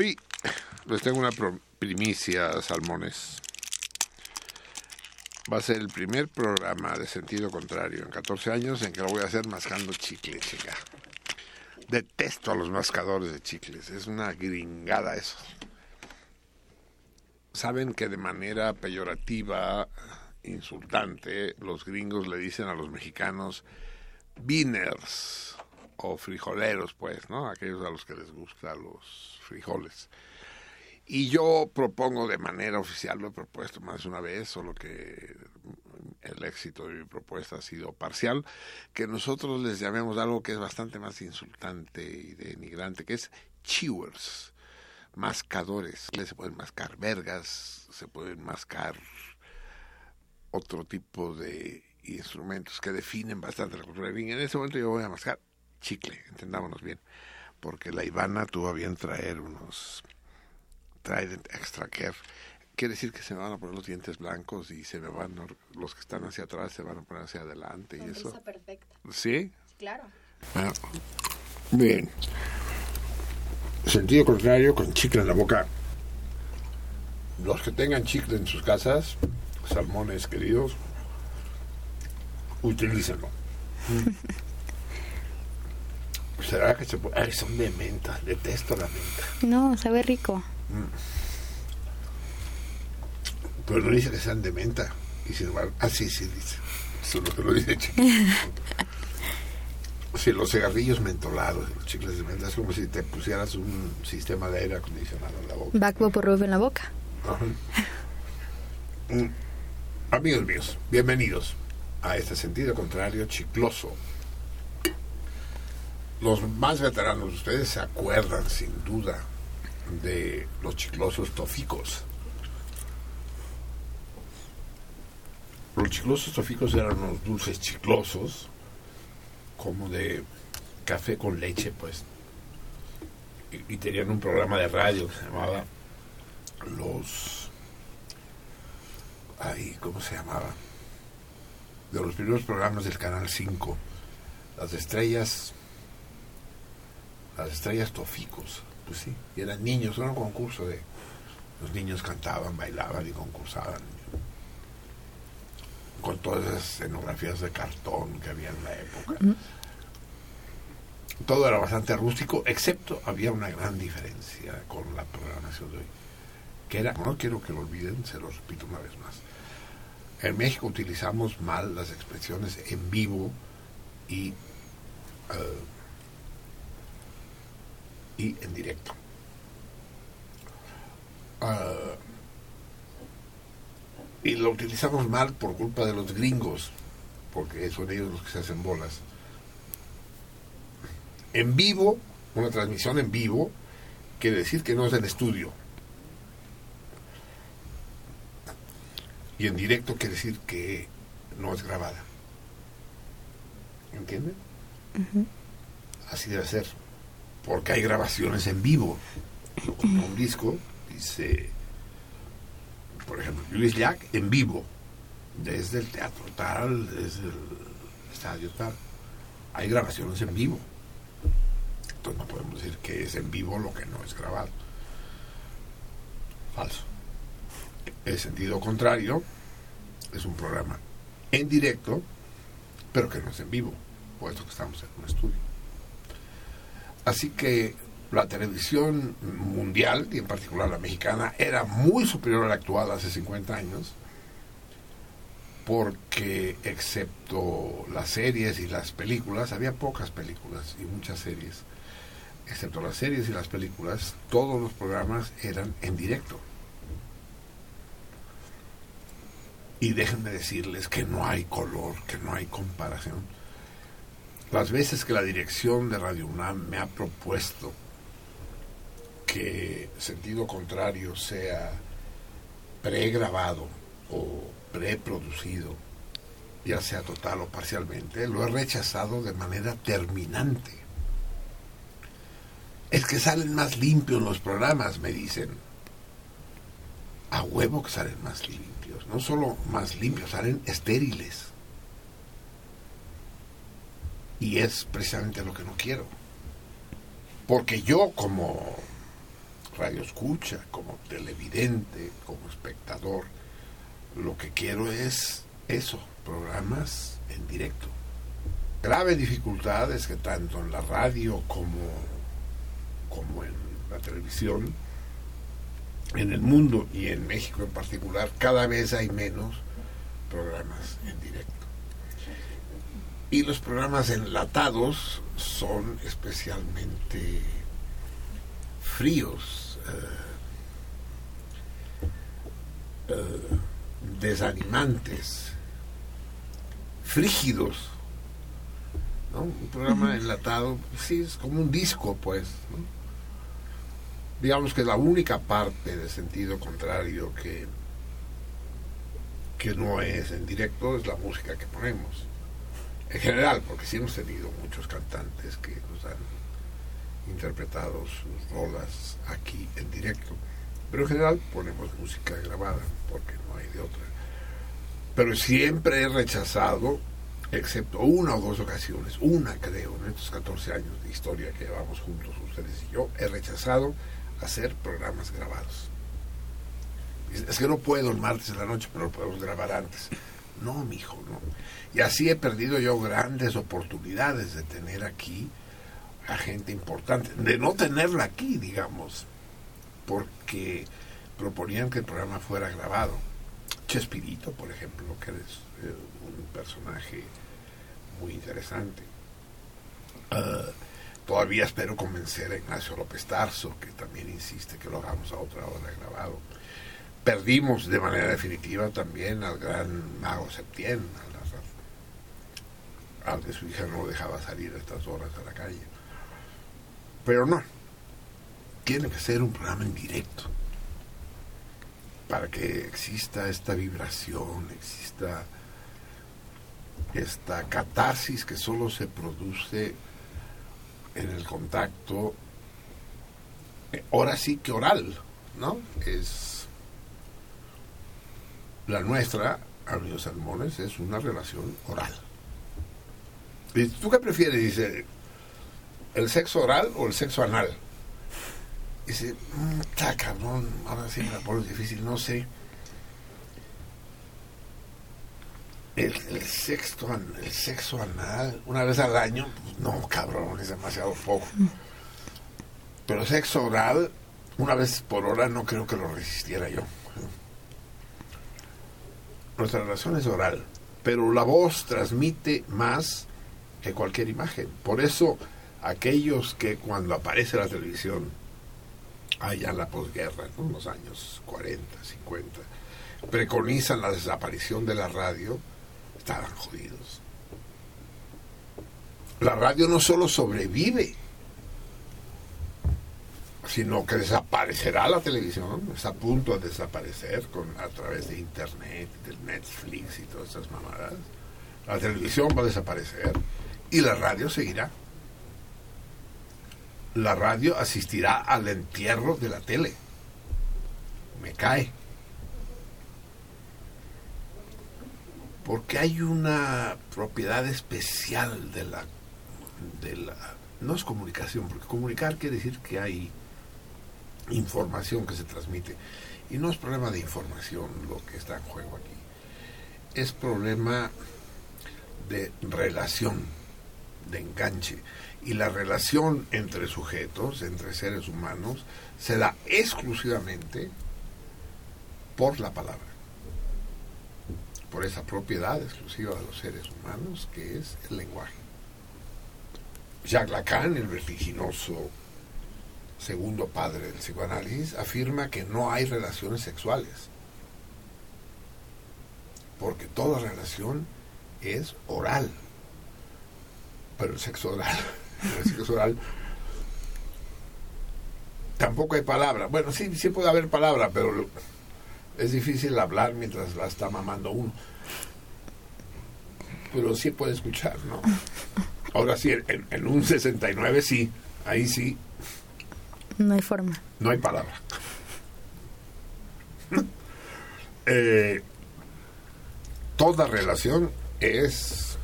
Hoy les tengo una primicia, salmones. Va a ser el primer programa de sentido contrario en 14 años en que lo voy a hacer mascando chicle, chica. Detesto a los mascadores de chicles, es una gringada eso. Saben que de manera peyorativa, insultante, los gringos le dicen a los mexicanos beaners o frijoleros, pues, ¿no? Aquellos a los que les gustan los frijoles. Y yo propongo de manera oficial, lo he propuesto más de una vez, solo que el éxito de mi propuesta ha sido parcial, que nosotros les llamemos algo que es bastante más insultante y denigrante, que es chewers, mascadores. Les se pueden mascar vergas, se pueden mascar otro tipo de instrumentos que definen bastante la cultura. En ese momento yo voy a mascar chicle, entendámonos bien, porque la Ivana tuvo a bien traer unos Trident Extra Care. Quiere decir que se me van a poner los dientes blancos y se me van, los que están hacia atrás se van a poner hacia adelante y eso. Perfecta. ¿Sí? Claro. Ah, Bien. Sentido contrario, con chicle en la boca. Los que tengan chicle en sus casas, salmones queridos, utilícenlo. ¿Será que se puede? Ay, son de menta, detesto la menta. No, sabe rico. Pero no dice que sean de menta. Y sin embargo, ah, sí, sí, dice. Solo que lo dice. Sí, los cigarrillos mentolados, los chicles de menta, es como si te pusieras un sistema de aire acondicionado en la boca. Por en la boca. Ajá. Mm. Amigos míos, bienvenidos a este sentido contrario chicloso. Los más veteranos de ustedes se acuerdan sin duda de los chiclosos toficos. Los chiclosos toficos eran unos dulces chiclosos, como de café con leche, pues. Y, y tenían un programa de radio que se llamaba Los ay, ¿cómo se llamaba? De los primeros programas del Canal 5, las estrellas, las estrellas toficos, pues sí, y eran niños, era un concurso de, los niños cantaban, bailaban y concursaban con todas esas escenografías de cartón que había en la época. Todo era bastante rústico, excepto había una gran diferencia con la programación de hoy, que era, no quiero que lo olviden, se lo repito una vez más. En México utilizamos mal las expresiones en vivo y, eh, y en directo. Ah, y lo utilizamos mal por culpa de los gringos, porque son ellos los que se hacen bolas. En vivo, una transmisión en vivo, quiere decir que no es en estudio. Y en directo quiere decir que no es grabada. ¿Entienden? Así debe ser. Porque hay grabaciones en vivo. Un disco dice, por ejemplo, Luis Jack en vivo, desde el teatro tal, desde el estadio tal. Hay grabaciones en vivo. Entonces no podemos decir que es en vivo lo que no es grabado. Falso. El sentido contrario es un programa en directo, pero que no es en vivo, puesto que estamos en un estudio. Así que la televisión mundial, y en particular la mexicana, era muy superior a la actual hace 50 años, porque excepto las series y las películas, había pocas películas y muchas series, excepto las series y las películas, todos los programas eran en directo. Y déjenme decirles que no hay color, que no hay comparación. Las veces que la dirección de Radio UNAM me ha propuesto que sentido contrario sea pregrabado o preproducido, ya sea total o parcialmente, lo he rechazado de manera terminante. Es que salen más limpios los programas, me dicen. A huevo que salen más limpios. No solo más limpios, salen estériles. Y es precisamente lo que no quiero. Porque yo como radio escucha, como televidente, como espectador, lo que quiero es eso, programas en directo. Grave dificultad es que tanto en la radio como, como en la televisión, en el mundo y en México en particular, cada vez hay menos programas en directo. Y los programas enlatados son especialmente fríos, eh, eh, desanimantes, frígidos. Un programa enlatado, sí, es como un disco, pues. Digamos que la única parte de sentido contrario que, que no es en directo es la música que ponemos. En general, porque sí hemos tenido muchos cantantes que nos han interpretado sus rolas aquí en directo. Pero en general ponemos música grabada, porque no hay de otra. Pero siempre he rechazado, excepto una o dos ocasiones, una creo, en estos 14 años de historia que llevamos juntos ustedes y yo, he rechazado hacer programas grabados. Es que no puedo el martes de la noche, pero lo podemos grabar antes. No, mi hijo, no. Y así he perdido yo grandes oportunidades de tener aquí a gente importante, de no tenerla aquí, digamos, porque proponían que el programa fuera grabado. Chespirito, por ejemplo, que es eh, un personaje muy interesante. Ah, todavía espero convencer a Ignacio López Tarso, que también insiste que lo hagamos a otra hora grabado. Perdimos de manera definitiva también al gran mago Septién, al que su hija no dejaba salir a estas horas a la calle. Pero no, tiene que ser un programa en directo para que exista esta vibración, exista esta catarsis que solo se produce en el contacto, eh, ahora sí que oral, ¿no? Es La nuestra, amigos sermones, es una relación oral. ¿Y tú qué prefieres? Dice, ¿el sexo oral o el sexo anal? Dice, "Mm, está cabrón, ahora sí me la pones difícil, no sé. El, el el sexo anal, una vez al año, pues, no, cabrón, es demasiado poco. Pero sexo oral, una vez por hora, no creo que lo resistiera yo. Nuestra relación es oral, pero la voz transmite más que cualquier imagen. Por eso, aquellos que cuando aparece la televisión, allá en la posguerra, en los años 40, 50, preconizan la desaparición de la radio, estaban jodidos. La radio no solo sobrevive, sino que desaparecerá la televisión, está a punto de desaparecer con, a través de internet, del Netflix y todas esas mamadas. La televisión va a desaparecer y la radio seguirá. La radio asistirá al entierro de la tele. Me cae. Porque hay una propiedad especial de la, de la... No es comunicación, porque comunicar quiere decir que hay información que se transmite. Y no es problema de información lo que está en juego aquí. Es problema de relación, de enganche. Y la relación entre sujetos, entre seres humanos, se da exclusivamente por la palabra. Por esa propiedad exclusiva de los seres humanos que es el lenguaje. Jacques Lacan, el vertiginoso segundo padre del psicoanálisis, afirma que no hay relaciones sexuales. Porque toda relación es oral. Pero el sexo oral, el sexo oral tampoco hay palabra. Bueno, sí, sí puede haber palabra, pero es difícil hablar mientras la está mamando uno. Pero sí puede escuchar, ¿no? Ahora sí, en, en un 69 sí, ahí sí, No hay forma. no hay palabra. Eh, toda relación es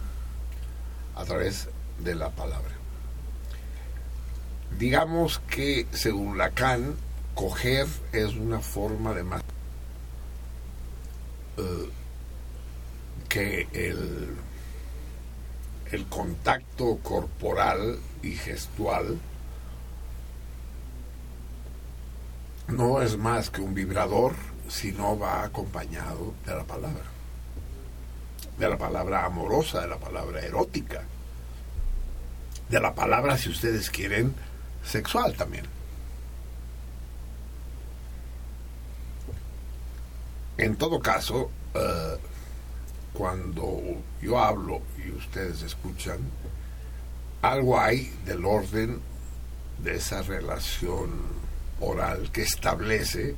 a través de la palabra. Digamos que, según Lacan, coger es una forma de más eh, que el, el contacto corporal y gestual no es más que un vibrador si no va acompañado de la palabra. De la palabra amorosa, de la palabra erótica. De la palabra, si ustedes quieren, sexual también. En todo caso, eh, cuando yo hablo y ustedes escuchan, algo hay del orden de esa relación oral que establece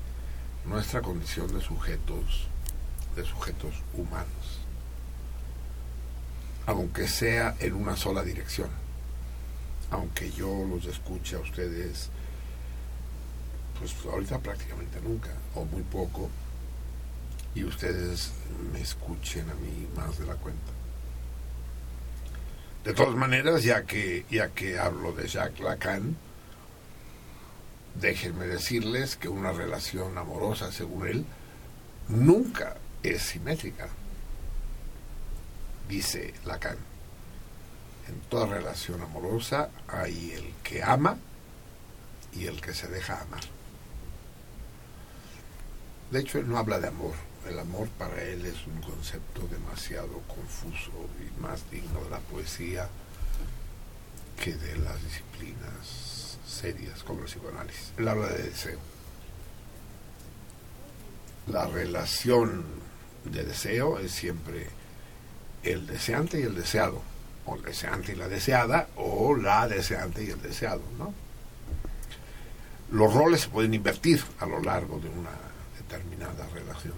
nuestra condición de sujetos de sujetos humanos aunque sea en una sola dirección aunque yo los escuche a ustedes pues ahorita prácticamente nunca o muy poco y ustedes me escuchen a mí más de la cuenta de todas maneras ya que ya que hablo de Jacques Lacan déjenme decirles que una relación amorosa, según él, nunca es simétrica. Dice Lacan, en toda relación amorosa hay el que ama y el que se deja amar. De hecho, él no habla de amor. El amor para él es un concepto demasiado confuso y más digno de la poesía que de las disciplinas serias como el psicoanálisis. Él habla de deseo. La relación de deseo es siempre el deseante y el deseado, o el deseante y la deseada, o la deseante y el deseado, ¿no? Los roles se pueden invertir a lo largo de una determinada relación,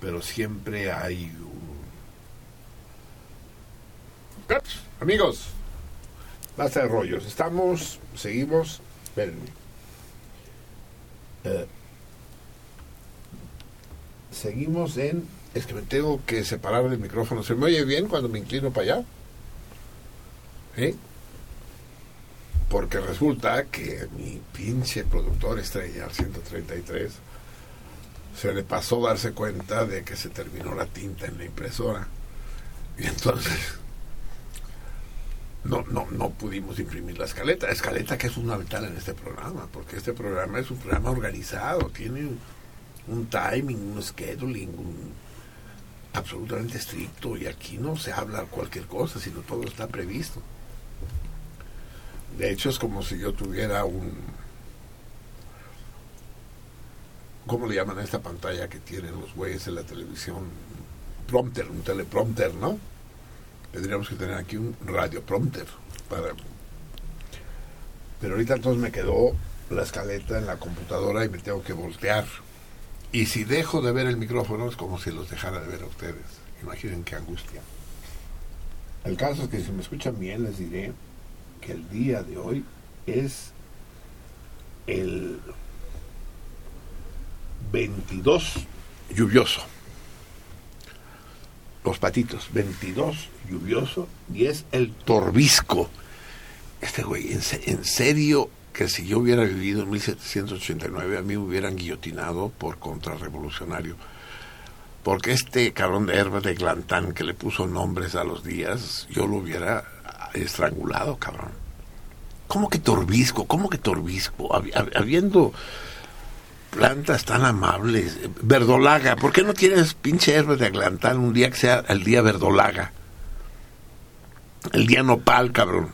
pero siempre hay un... Ups, Amigos, Basta de rollos. Estamos, seguimos. Espérenme. Eh, seguimos en... Es que me tengo que separar del micrófono. ¿Se me oye bien cuando me inclino para allá? ¿Sí? Porque resulta que mi pinche productor estrella, 133, se le pasó darse cuenta de que se terminó la tinta en la impresora. Y entonces no, no, no pudimos imprimir la escaleta. Escaleta que es fundamental en este programa, porque este programa es un programa organizado, tiene un timing, un scheduling, un, absolutamente estricto y aquí no se habla cualquier cosa, sino todo está previsto. De hecho es como si yo tuviera un... ¿Cómo le llaman a esta pantalla que tienen los güeyes en la televisión? Prompter, un teleprompter, ¿no? Tendríamos que tener aquí un radioprompter para... Pero ahorita entonces me quedó la escaleta en la computadora y me tengo que voltear. Y si dejo de ver el micrófono es como si los dejara de ver a ustedes. Imaginen qué angustia. El caso es que si me escuchan bien les diré que el día de hoy es el 22 lluvioso. Los patitos, 22 lluvioso y es el torbisco. Este güey, en, se- en serio que si yo hubiera vivido en 1789 a mí me hubieran guillotinado por contrarrevolucionario. Porque este cabrón de herba de Glantán que le puso nombres a los días, yo lo hubiera estrangulado, cabrón. ¿Cómo que torbisco? ¿Cómo que torbisco? Habi- hab- Habiendo plantas tan amables. Verdolaga, ¿por qué no tienes pinche herba de Glantán un día que sea el día verdolaga? El día nopal, cabrón.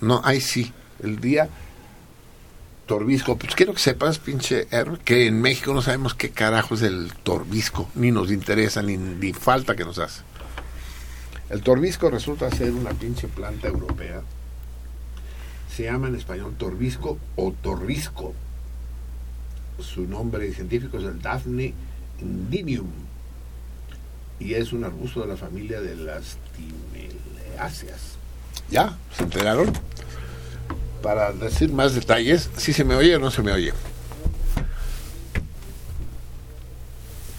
No, ahí sí. El día torbisco. Pues quiero que sepas, pinche Herb, que en México no sabemos qué carajo es el torbisco. Ni nos interesa, ni, ni falta que nos hace. El torbisco resulta ser una pinche planta europea. Se llama en español torbisco o torrisco. Su nombre científico es el Daphne indinium. Y es un arbusto de la familia de las timeleáceas. ¿Ya? ¿Se enteraron? Para decir más detalles, si se me oye o no se me oye.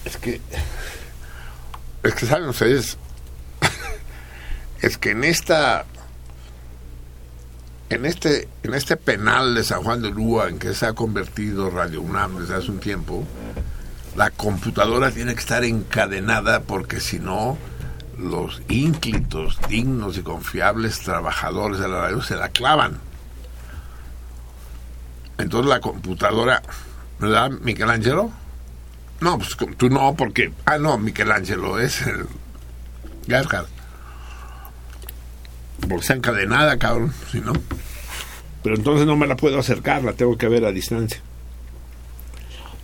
Es que. Es que saben ustedes. es que en esta. En este, en este penal de San Juan de Lúa, en que se ha convertido Radio UNAM desde hace un tiempo, la computadora tiene que estar encadenada porque si no, los ínclitos, dignos y confiables trabajadores de la radio se la clavan. Entonces la computadora, ¿verdad, Michelangelo? No, pues tú no, porque... Ah, no, Michelangelo es el... Gerhard. Porque está encadenada, cabrón, si no. Pero entonces no me la puedo acercar, la tengo que ver a distancia.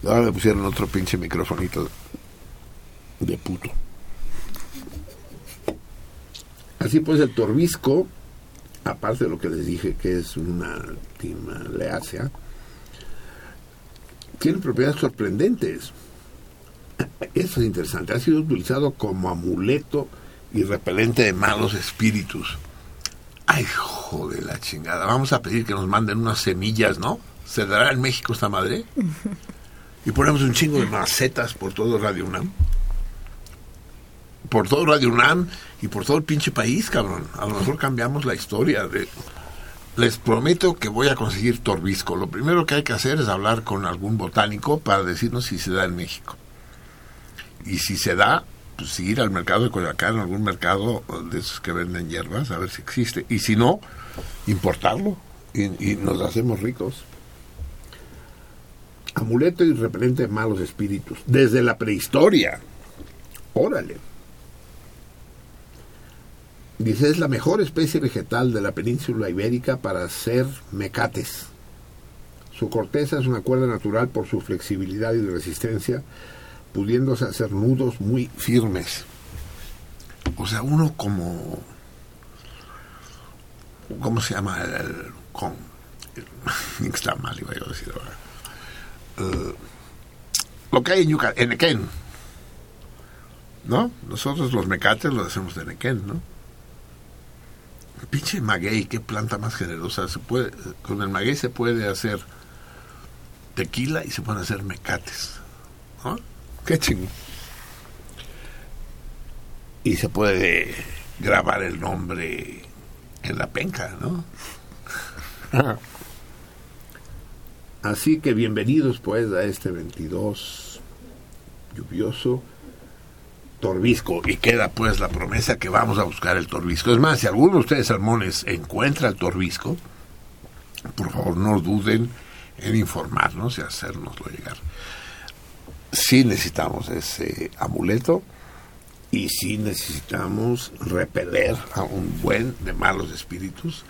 Ahora me pusieron otro pinche microfonito de puto. Así pues, el torbisco, aparte de lo que les dije que es una timaleácea, tiene propiedades sorprendentes. Eso es interesante. Ha sido utilizado como amuleto y repelente de malos espíritus. Ay, joder la chingada. Vamos a pedir que nos manden unas semillas, ¿no? ¿Se dará en México esta madre? Y ponemos un chingo de macetas por todo Radio UNAM. Por todo Radio UNAM y por todo el pinche país, cabrón. A lo mejor cambiamos la historia. Les prometo que voy a conseguir torbisco. Lo primero que hay que hacer es hablar con algún botánico para decirnos si se da en México. Y si se da, pues ir al mercado de Coyoacán, algún mercado de esos que venden hierbas, a ver si existe. Y si no, importarlo y, y nos hacemos ricos. Amuleto y repelente de malos espíritus. Desde la prehistoria. Órale. Dice, es la mejor especie vegetal de la península ibérica para hacer mecates. Su corteza es una cuerda natural por su flexibilidad y resistencia, pudiéndose hacer nudos muy firmes. O sea, uno como... ¿Cómo se llama? El, el- con, está mal, iba a decir lo que hay en Yucatán, en Nequén. ¿No? Nosotros los mecates los hacemos de Nequén, ¿no? Pinche maguey, qué planta más generosa. Se puede, con el maguey se puede hacer tequila y se pueden hacer mecates. ¿no? Qué chingón. Y se puede grabar el nombre en la penca, ¿no? Así que bienvenidos pues a este 22 lluvioso Torbisco y queda pues la promesa que vamos a buscar el Torbisco. Es más, si alguno de ustedes salmones encuentra el Torbisco, por favor no duden en informarnos y hacérnoslo llegar. Sí necesitamos ese amuleto y sí necesitamos repeler a un buen de malos espíritus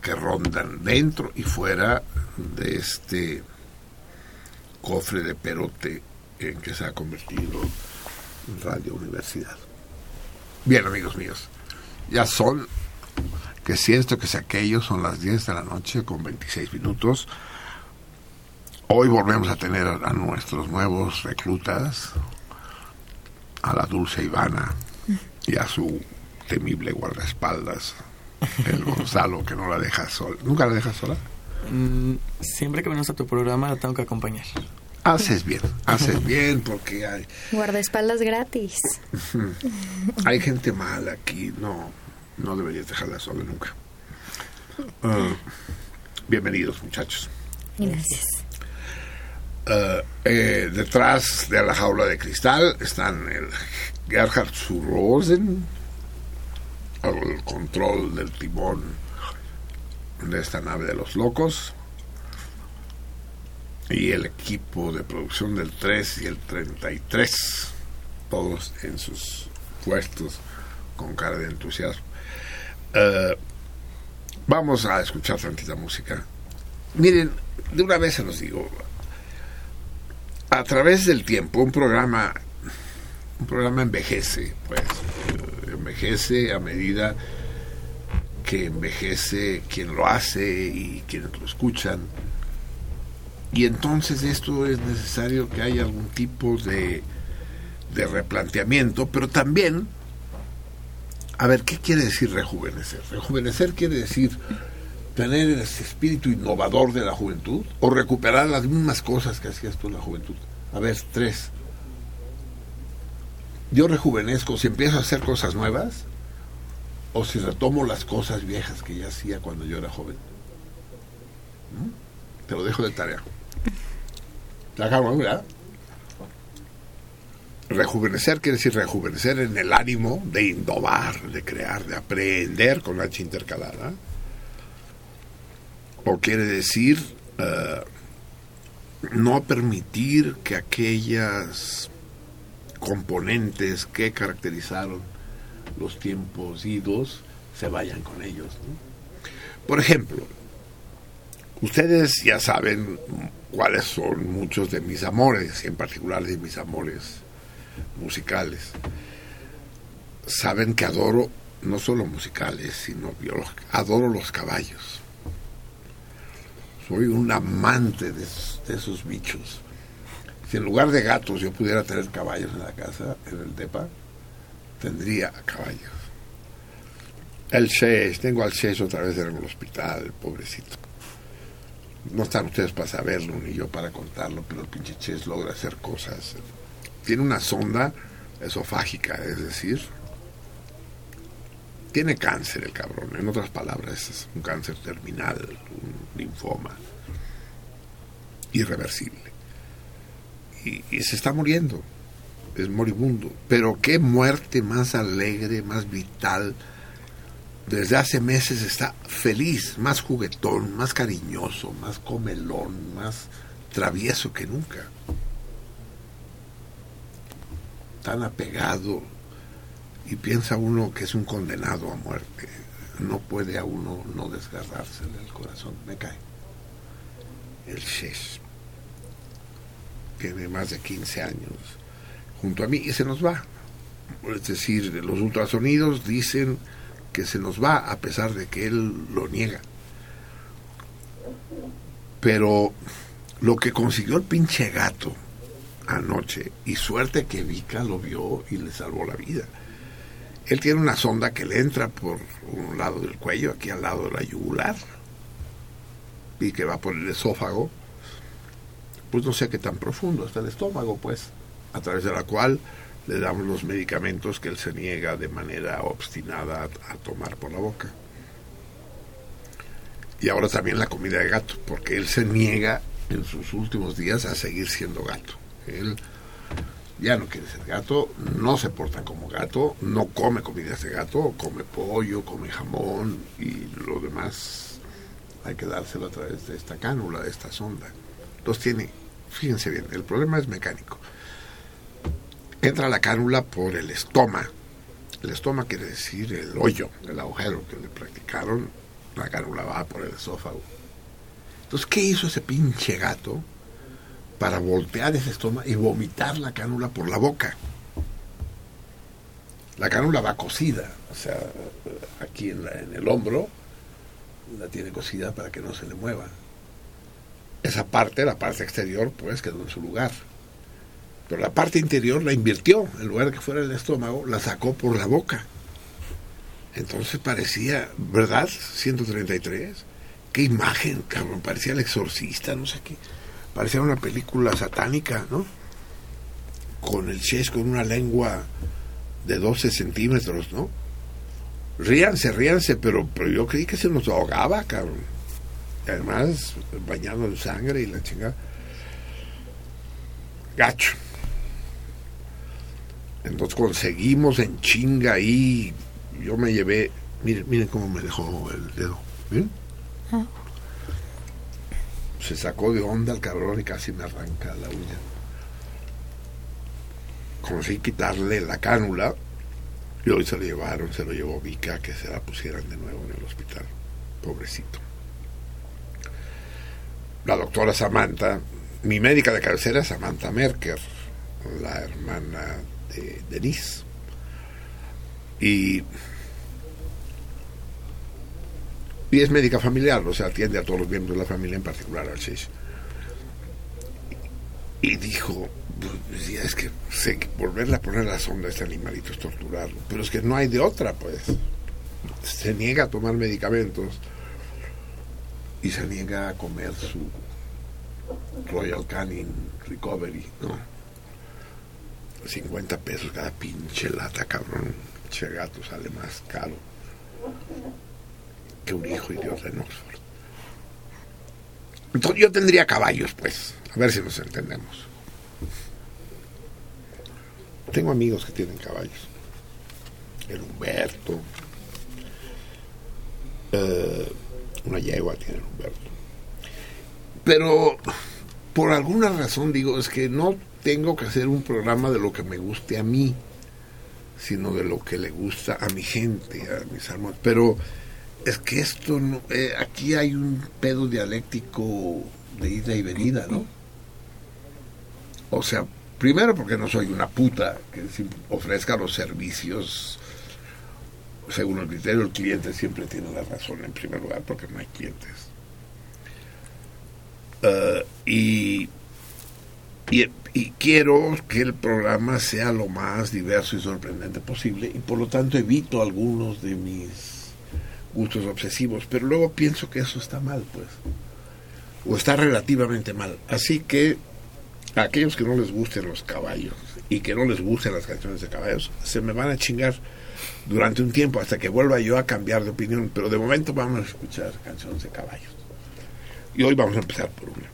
que rondan dentro y fuera de este cofre de perote en que se ha convertido Radio Universidad. Bien, amigos míos, ya son, que si esto, que si aquello, son las 10 de la noche con 26 minutos. Hoy volvemos a tener a nuestros nuevos reclutas, a la dulce Ivana y a su temible guardaespaldas, el Gonzalo, que no la deja sola. ¿Nunca la dejas sola? Mm, siempre que venimos a tu programa la tengo que acompañar. Haces bien, haces bien porque hay, Guardaespaldas gratis. hay gente mala aquí. No, no deberías dejarla sola nunca. Ah, bienvenidos, muchachos. Gracias. Ah, eh, detrás de la jaula de cristal están el Gerhard Rosen al control del timón de esta nave de los locos y el equipo de producción del 3 y el 33 todos en sus puestos con cara de entusiasmo. Eh, vamos a escuchar tantita música. Miren de una vez se los digo a través del tiempo un programa un programa envejece pues eh, envejece a medida que envejece quien lo hace y quienes lo escuchan y entonces esto es necesario que haya algún tipo de, de replanteamiento pero también a ver qué quiere decir rejuvenecer rejuvenecer quiere decir tener ese espíritu innovador de la juventud o recuperar las mismas cosas que hacías tú en la juventud a ver tres yo rejuvenezco si empiezo a hacer cosas nuevas o si retomo las cosas viejas que ya hacía cuando yo era joven. ¿Mm? Te lo dejo de tarea. La. Rejuvenecer quiere decir rejuvenecer en el ánimo de innovar, de crear, de aprender con H intercalada. O quiere decir eh, no permitir que aquellas componentes que caracterizaron los tiempos idos se vayan con ellos. Por ejemplo, ustedes ya saben cuáles son muchos de mis amores, y en particular de mis amores musicales. Saben que adoro no solo musicales, sino biológicos. Adoro los caballos. Soy un amante de, esos bichos. Si en lugar de gatos yo pudiera tener caballos en la casa, en el DEPA, tendría caballos. El tengo al Shesh otra vez en el hospital, pobrecito. No están ustedes para saberlo, ni yo para contarlo, pero el pinche Shesh logra hacer cosas. Tiene una sonda esofágica, es decir, tiene cáncer el cabrón, en otras palabras, es un cáncer terminal, un linfoma irreversible. Y se está muriendo es moribundo. Pero qué muerte más alegre, más vital. Desde hace meses está feliz, más juguetón, más cariñoso, más comelón, más travieso que nunca. Tan apegado y piensa uno que es un condenado a muerte. No puede a uno no desgarrarse del corazón. Me cae. El Shesh. Tiene más de 15 años junto a mí y se nos va. Es decir, los ultrasonidos dicen que se nos va a pesar de que él lo niega. Pero lo que consiguió el pinche gato anoche, y suerte que Vika lo vio y le salvó la vida. Él tiene una sonda que le entra por un lado del cuello, aquí al lado de la yugular, y que va por el esófago. Pues no sé qué tan profundo está el estómago, pues a través de la cual le damos los medicamentos que él se niega de manera obstinada a, tomar por la boca. Y ahora también la comida de gato, porque él se niega en sus últimos días a seguir siendo gato. Él ya no quiere ser gato, no se porta como gato, no come comidas de gato, come pollo, come jamón y lo demás hay que dárselo a través de esta cánula, de esta sonda. Los tiene, fíjense bien, el problema es mecánico. Entra la cánula por el estómago. El estómago quiere decir el hoyo, el agujero que le practicaron. La cánula va por el esófago. Entonces, ¿qué hizo ese pinche gato para voltear ese estómago y vomitar la cánula por la boca? La cánula va cosida, o sea, aquí en, la- en el hombro la tiene cosida para que no se le mueva. Esa parte, la parte exterior, pues quedó en su lugar. Pero la parte interior la invirtió. En lugar de que fuera el estómago, la sacó por la boca. Entonces parecía, ¿verdad? 133. Qué imagen, cabrón. Parecía el exorcista, no sé qué. Parecía una película satánica, ¿no? Con el chest con una lengua de 12 centímetros, ¿no? Ríanse, ríanse, pero, pero yo creí que se nos ahogaba, cabrón. Y además, bañado en sangre y la chingada. Gacho. Entonces conseguimos en chinga ahí. Yo me llevé. Miren, miren cómo me dejó el dedo. ¿Ven? Se sacó de onda el cabrón y casi me arranca la uña. Conseguí quitarle la cánula y hoy se lo llevaron, se lo llevó Vika que se la pusieran de nuevo en el hospital. Pobrecito. La doctora Samantha, mi médica de cabecera Samantha Merker, la hermana de Denise. Y, y es médica familiar, o sea, atiende a todos los miembros de la familia, en particular al Shish. Y dijo, pues, es que sé volverle a poner la sonda a este animalito es torturarlo, pero es que no hay de otra, pues. Se niega a tomar medicamentos y se niega a comer su Royal Canin Recovery, ¿no? 50 pesos cada pinche lata, cabrón. Pinche gato sale más caro que un hijo idiota en Oxford. Entonces yo tendría caballos, pues. A ver si nos entendemos. Tengo amigos que tienen caballos. El Humberto. eh, una yegua tiene el Humberto. Pero por alguna razón digo, es que no tengo que hacer un programa de lo que me guste a mí, sino de lo que le gusta a mi gente, a mis hermanos. Pero es que esto no, eh, aquí hay un pedo dialéctico de ida y venida, ¿no? O sea, primero porque no soy una puta que ofrezca los servicios según el criterio del cliente siempre tiene la razón en primer lugar porque no hay clientes. Eh, y, y, quiero que el programa sea lo más diverso y sorprendente posible y por lo tanto evito algunos de mis gustos obsesivos, pero luego pienso que eso está mal, pues, o está relativamente mal. Así que a aquellos que no les gusten los caballos y que no les gusten las canciones de caballos, se me van a chingar durante un tiempo hasta que vuelva yo a cambiar de opinión, pero de momento vamos a escuchar canciones de caballos. Y hoy vamos a empezar por una.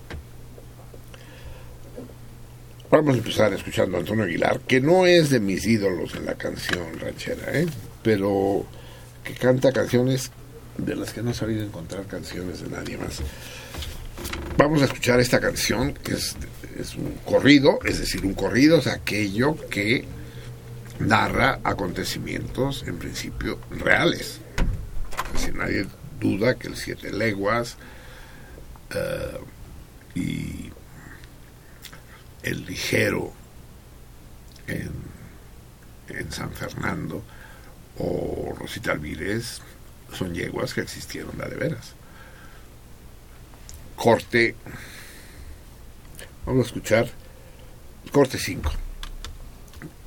Vamos a empezar escuchando a Antonio Aguilar, que no es de mis ídolos en la canción ranchera, ¿eh? pero que canta canciones de las que no he sabido encontrar canciones de nadie más. Vamos a escuchar esta canción, que es, un corrido, es decir, un corrido es aquello que narra acontecimientos en principio reales. Es decir, nadie duda que el Siete Leguas eh, y el Ligero en, San Fernando o Rosita Alvírez son yeguas que existieron la de veras. Corte, vamos a escuchar corte 5.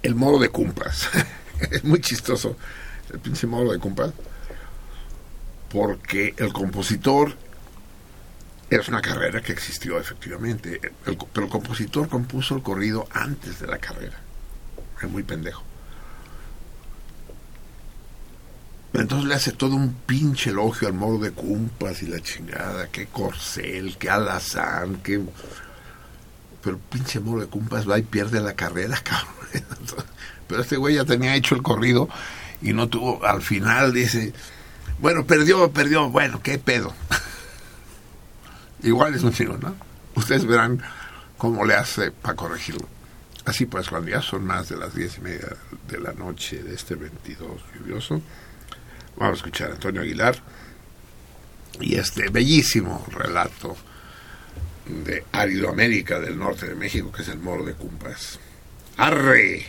El modo de cumpas. es muy chistoso el pinche modo de cumpas. Porque el compositor Es una carrera que existió efectivamente, pero el compositor compuso el corrido antes de la carrera. Es muy pendejo. Entonces le hace todo un pinche elogio al modo de cumpas y la chingada, que corcel, que alazán, que... Pero el pinche moro de cumpas va y pierde la carrera, cabrón. Pero este güey ya tenía hecho el corrido y no tuvo, al final dice, bueno, perdió, perdió, bueno, qué pedo. Igual es un chino, ¿no? Ustedes verán cómo le hace para corregirlo. Así pues, cuando ya son más de las diez y media de la noche de este 22 lluvioso, vamos a escuchar a Antonio Aguilar y este bellísimo relato de Aridoamérica del norte de México, que es el Moro de Cumpas. ¡Arre!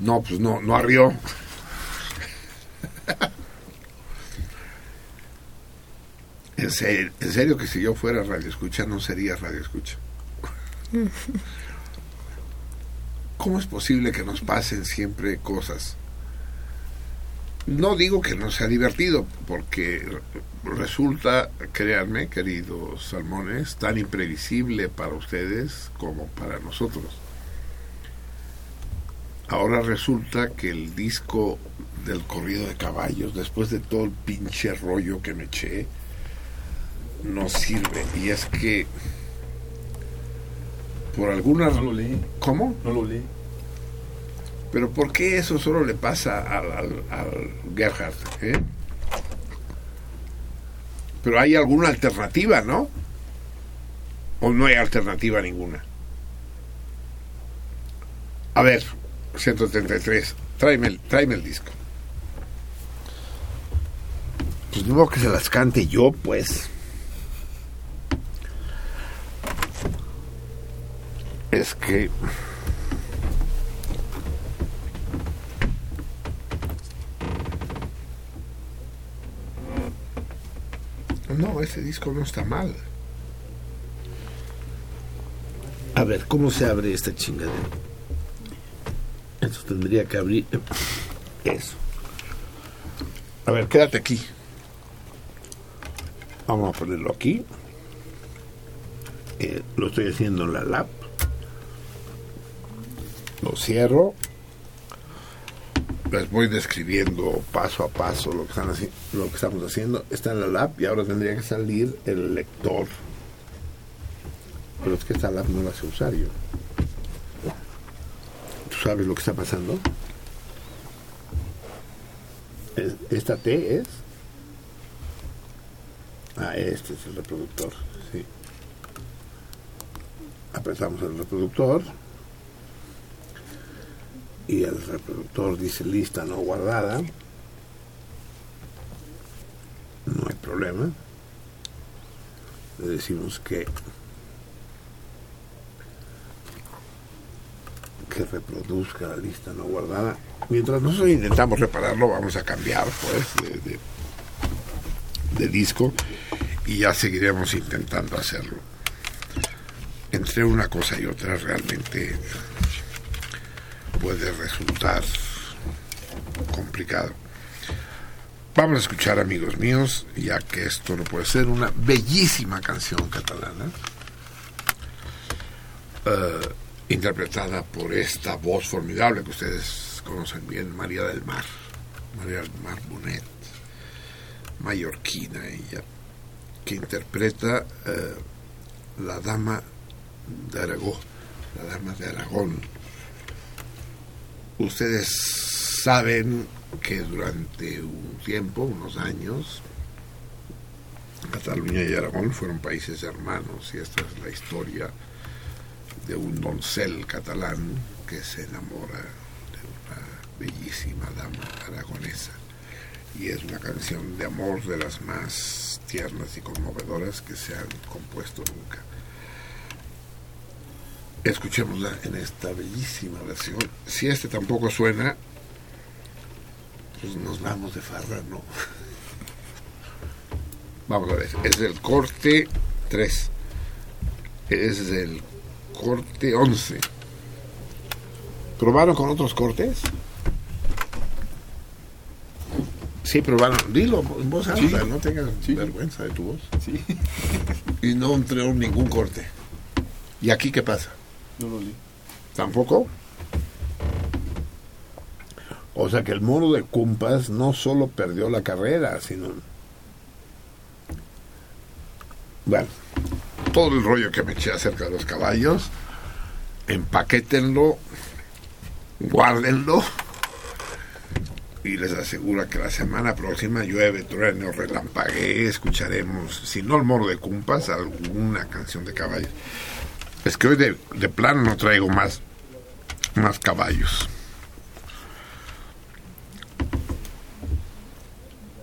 No, pues no, no arrió. En serio, en serio que si yo fuera radio escucha no sería radio escucha. ¿Cómo es posible que nos pasen siempre cosas? No digo que no sea divertido, porque resulta, créanme, queridos salmones, tan imprevisible para ustedes como para nosotros. Ahora resulta que el disco del corrido de caballos, después de todo el pinche rollo que me eché, no sirve. Y es que por alguna No lo leí, ¿Cómo? no lo leí. Pero ¿por qué eso solo le pasa al, al, al Gerhard? eh? Pero hay alguna alternativa, ¿no? ¿O no hay alternativa ninguna? A ver, 133, tráeme el, tráeme el disco. Pues no que se las cante yo, pues. Es que... No, ese disco no está mal. A ver, ¿cómo se abre esta chingadera? Eso tendría que abrir. Eso. A ver, quédate aquí. Vamos a ponerlo aquí. Eh, lo estoy haciendo en la lap. Lo cierro. Les voy describiendo paso a paso lo que, están lo que estamos haciendo. Está en la lap y ahora tendría que salir el lector. Pero es que esta lap no la sé usar yo. ¿Tú sabes lo que está pasando? Es- ¿Esta T es? Ah, este es el reproductor, sí. Apretamos el reproductor y el reproductor dice lista no guardada. No hay problema. Le decimos que que reproduzca la lista no guardada. Mientras nosotros intentamos repararlo, vamos a cambiar pues de, de disco y ya seguiremos intentando hacerlo. Entre una cosa y otra realmente puede resultar complicado. Vamos a escuchar, amigos míos, ya que esto no puede ser una bellísima canción catalana, eh, interpretada por esta voz formidable que ustedes conocen bien, María del Mar, María del Mar Bonet, mallorquina ella, que interpreta eh, la Dama de Aragón, la Dama de Aragón. Ustedes saben que durante un tiempo, unos años, Cataluña y Aragón fueron países hermanos y esta es la historia de un doncel catalán que se enamora de una bellísima dama aragonesa y es una canción de amor de las más tiernas y conmovedoras que se han compuesto nunca. Escuchémosla en esta bellísima versión. Si este tampoco suena, pues nos vamos de farra, ¿no? Vamos a ver, es del corte 3. Es del corte 11. ¿Probaron con otros cortes? Sí, pero bueno, dilo en voz alta, no tengas vergüenza de tu voz. Sí. Y no entró ningún corte. ¿Y aquí qué pasa? No lo leí. ¿Tampoco? O sea que el moro de Cumpas no solo perdió la carrera, sino... Bueno, todo el rollo que me eché acerca de los caballos, empaquétenlo, guárdenlo y les aseguro que la semana próxima llueve, truene o relampaguee, escucharemos, si no el moro de Cumpas, alguna canción de caballos. Es que hoy de, de plano no traigo más, más caballos.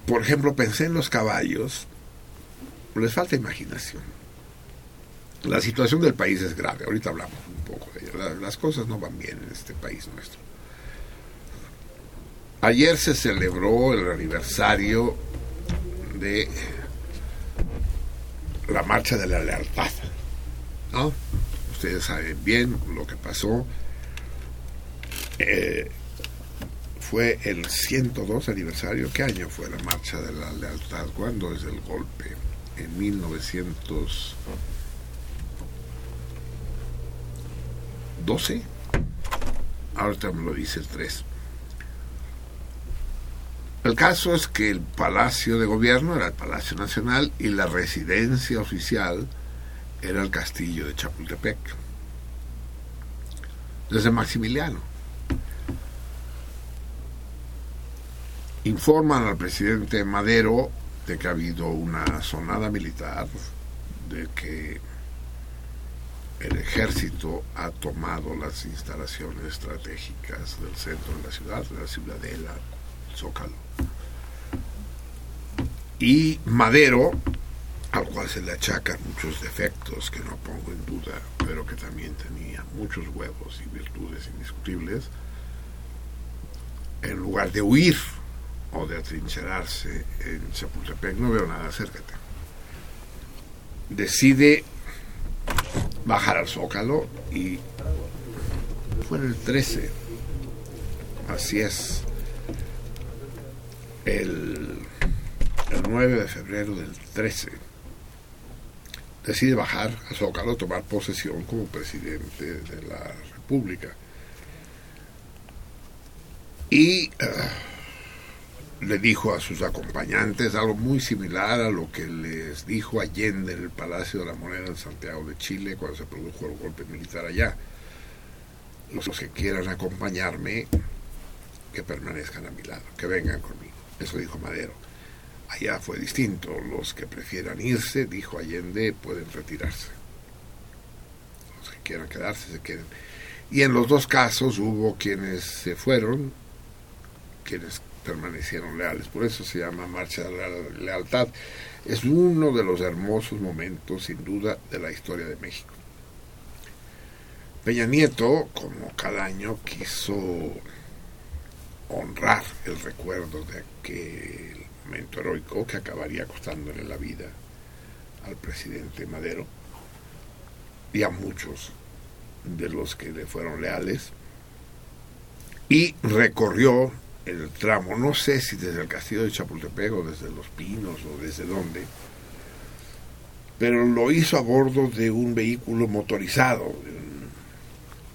Por ejemplo, pensé en los caballos, les falta imaginación. La situación del país es grave, ahorita hablamos un poco de ella. Las cosas no van bien en este país nuestro. Ayer se celebró el aniversario de la Marcha de la Lealtad, ¿no? Ustedes saben bien lo que pasó. Eh, fue el 102 aniversario. ¿Qué año fue la Marcha de la Lealtad? ¿Cuándo es el golpe? En 1912. Ahorita me lo dice el 3. El caso es que el Palacio de Gobierno era el Palacio Nacional y la residencia oficial era el Castillo de Chapultepec. Desde Maximiliano. Informan al presidente Madero de que ha habido una sonada militar, de que el ejército ha tomado las instalaciones estratégicas del centro de la ciudad, la ciudadela, Zócalo. Y Madero, al cual se le achacan muchos defectos que no pongo en duda, pero que también tenía muchos huevos y virtudes indiscutibles, en lugar de huir o de atrincherarse en Chapultepec, no veo nada, acércate. Decide bajar al Zócalo y fue el 13, así es, el, el 9 de febrero del 13, decide bajar a Zócalo, tomar posesión como presidente de la República. Y uh, le dijo a sus acompañantes algo muy similar a lo que les dijo Allende en el Palacio de la Moneda en Santiago de Chile cuando se produjo el golpe militar allá. Los que quieran acompañarme, que permanezcan a mi lado, que vengan conmigo. Eso dijo Madero. Allá fue distinto. Los que prefieran irse, dijo Allende, pueden retirarse. Los que quieran quedarse, se queden. Y en los dos casos hubo quienes se fueron, quienes permanecieron leales. Por eso se llama Marcha de la Lealtad. Es uno de los hermosos momentos, sin duda, de la historia de México. Peña Nieto, como cada año, quiso honrar el recuerdo de aquel momento heroico que acabaría costándole la vida al presidente Madero y a muchos de los que le fueron leales y recorrió el tramo, no sé si desde el castillo de Chapultepec o desde Los Pinos o desde dónde, pero lo hizo a bordo de un vehículo motorizado,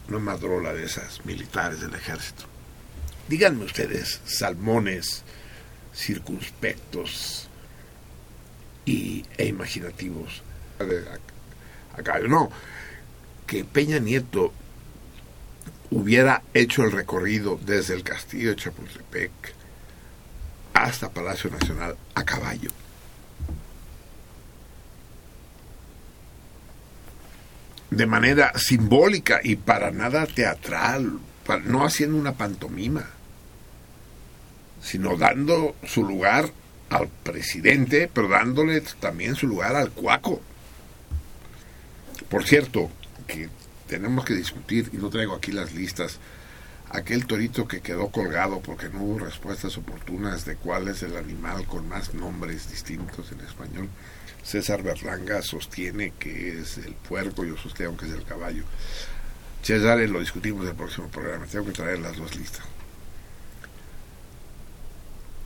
una madrola de esas militares del ejército. Díganme ustedes, salmones circunspectos y, e imaginativos. Acá, no, que Peña Nieto hubiera hecho el recorrido desde el castillo de Chapultepec hasta Palacio Nacional a caballo. De manera simbólica y para nada teatral, no haciendo una pantomima, sino dando su lugar al presidente, pero dándole también su lugar al cuaco. Por cierto, que tenemos que discutir, y no traigo aquí las listas, aquel torito que quedó colgado porque no hubo respuestas oportunas de cuál es el animal con más nombres distintos en español. César Berlanga sostiene que es el puerco, yo sostengo que es el caballo. César, lo discutimos en el próximo programa, tengo que traer las dos listas.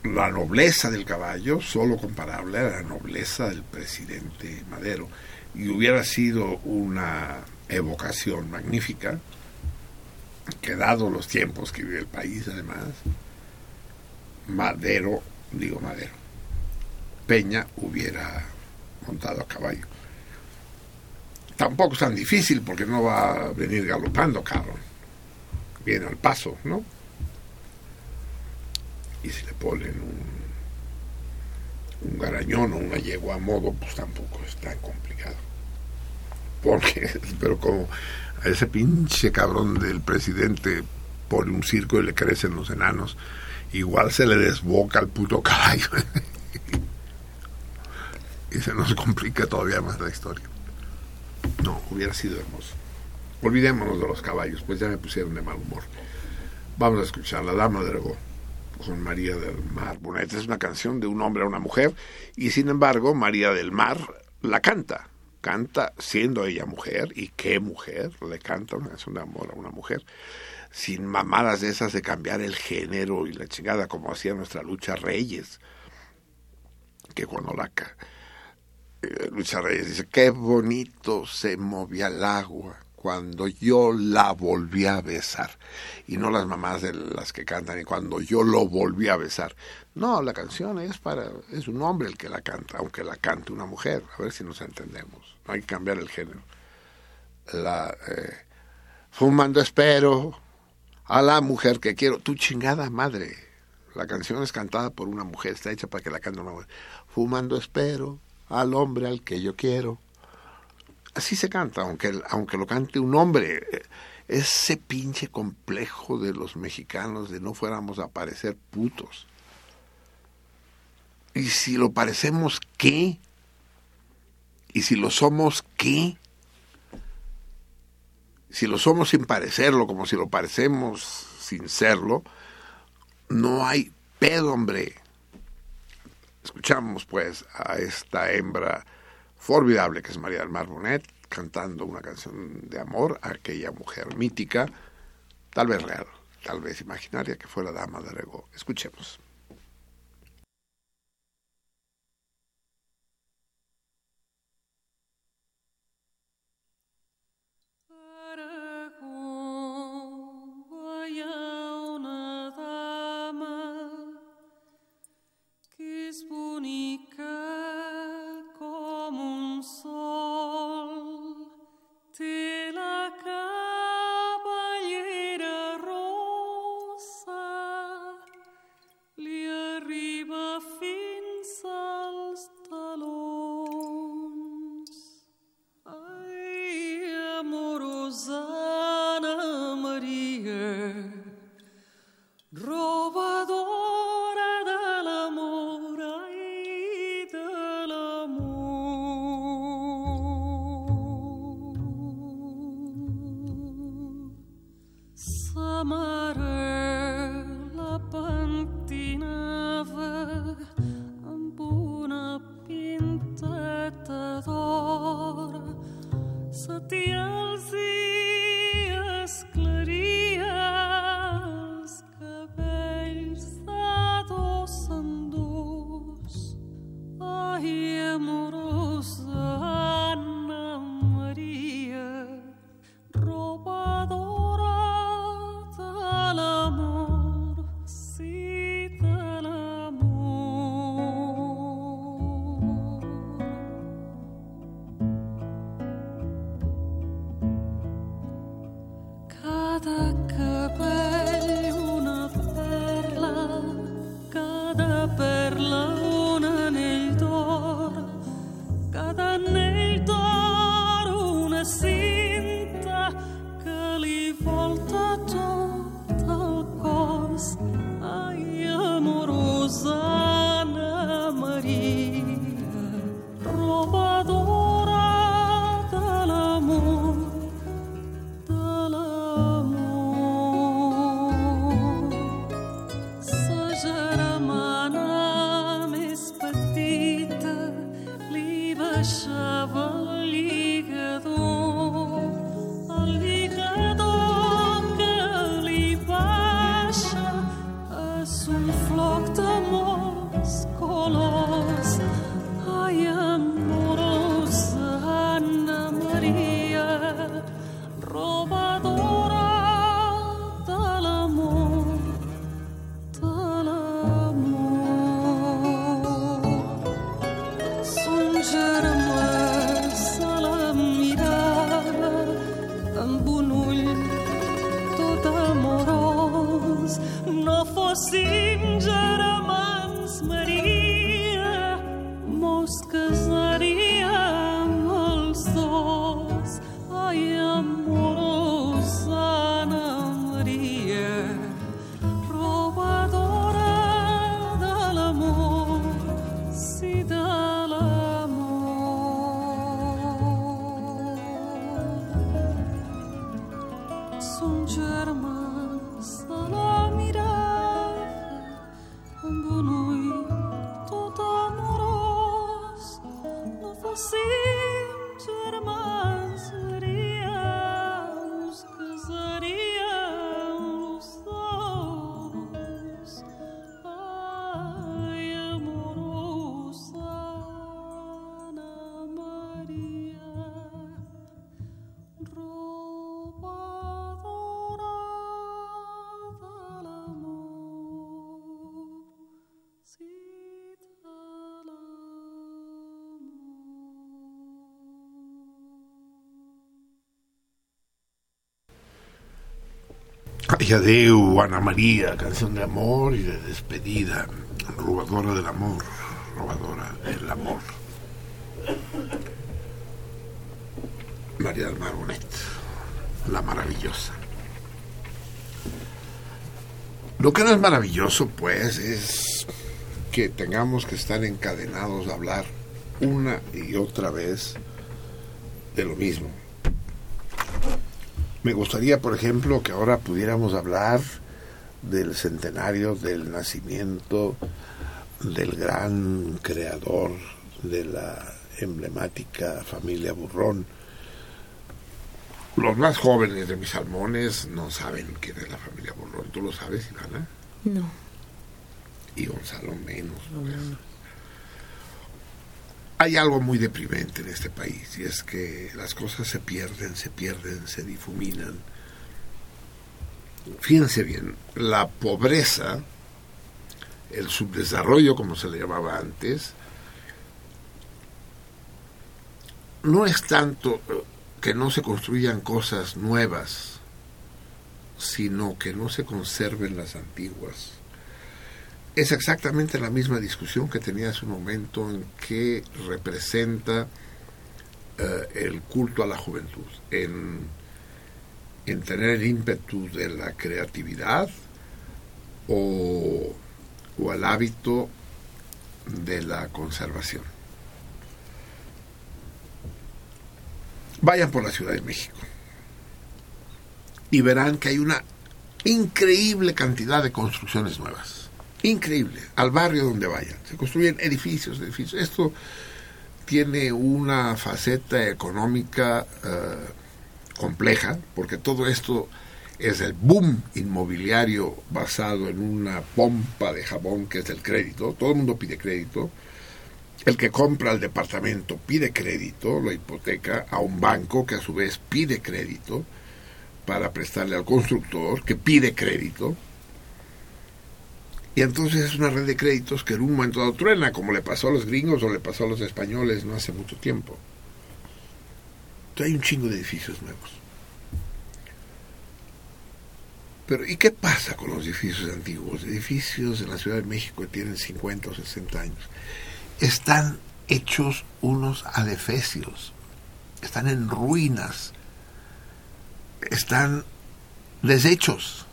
La nobleza del caballo solo comparable a la nobleza del presidente Madero. Y hubiera sido una evocación magnífica, que dado los tiempos que vive el país además, Madero, digo Madero, Peña hubiera montado a caballo. Tampoco es tan difícil porque no va a venir galopando, cabrón. Viene al paso, ¿no? Y si le ponen un, un garañón o una yegua a modo, pues tampoco es tan complicado. Porque, pero como a ese pinche cabrón del presidente pone un circo y le crecen los enanos, igual se le desboca al puto caballo. y se nos complica todavía más la historia. No, hubiera sido hermoso. Olvidémonos de los caballos, pues ya me pusieron de mal humor. Vamos a escuchar La Dama de Aragón con María del Mar Bonet. Es una canción de un hombre a una mujer y sin embargo María del Mar la canta. Canta siendo ella mujer y qué mujer le canta una canción de amor a una mujer sin mamadas de esas de cambiar el género y la chingada como hacía nuestra lucha Reyes que cuando la eh, lucha Reyes dice qué bonito se movía el agua cuando yo la volví a besar. Y no las mamás de las que cantan y cuando yo lo volví a besar. No, la canción es para, es un hombre el que la canta, aunque la cante una mujer. A ver si nos entendemos. No hay que cambiar el género. La, eh, fumando espero a la mujer que quiero. Tu chingada madre. La canción es cantada por una mujer, está hecha para que la cante una mujer. Fumando espero al hombre al que yo quiero así se canta, aunque, aunque lo cante un hombre. Ese pinche complejo de los mexicanos de no fuéramos a parecer putos. Y si lo parecemos, ¿qué? Y si lo somos, ¿qué? Si lo somos sin parecerlo, como si lo parecemos sin serlo, no hay pedo, hombre. Escuchamos pues a esta hembra formidable que es María del Mar Bonet, cantando una canción de amor a aquella mujer mítica, tal vez real, tal vez imaginaria, que fue la dama de Aragón. Escuchemos. sing Yadeu, Ana María, canción de amor y de despedida, robadora del amor, robadora del amor. María del la maravillosa. Lo que no es maravilloso, pues, es que tengamos que estar encadenados a hablar una y otra vez de lo mismo. Me gustaría, por ejemplo, que ahora pudiéramos hablar del centenario del nacimiento del gran creador de la emblemática familia Burrón. Los más jóvenes de mis salmones no saben quién es la familia Burrón. ¿Tú lo sabes, Ivana? No. Y Gonzalo menos. pues. Hay algo muy deprimente en este país y es que las cosas se pierden, se pierden, se difuminan. Fíjense bien, la pobreza, el subdesarrollo como se le llamaba antes, no es tanto eh, que no se construyan cosas nuevas, sino que no se conserven las antiguas es exactamente la misma discusión que tenía hace un momento en que representa eh, el culto a la juventud, en, en tener el ímpetu de la creatividad o, o hábito de la conservación. Vayan por la Ciudad de México y verán que hay una increíble cantidad de construcciones nuevas increíble, al barrio donde vayan. Se construyen edificios, edificios. Esto tiene una faceta económica eh, compleja, porque todo esto es el boom inmobiliario basado en una pompa de jabón que es el crédito. Todo el mundo pide crédito. El que compra el departamento pide crédito, lo hipoteca a un banco que a su vez pide crédito para prestarle al constructor que pide crédito y entonces es una red de créditos que en un momento dado truena, como le pasó a los gringos o le pasó a los españoles no hace mucho tiempo. Entonces hay un chingo de edificios nuevos. Pero ¿y qué pasa con los edificios antiguos? Edificios en la Ciudad de México que tienen 50 o 60 años. Están hechos unos adefesios. Están en ruinas. Están deshechos.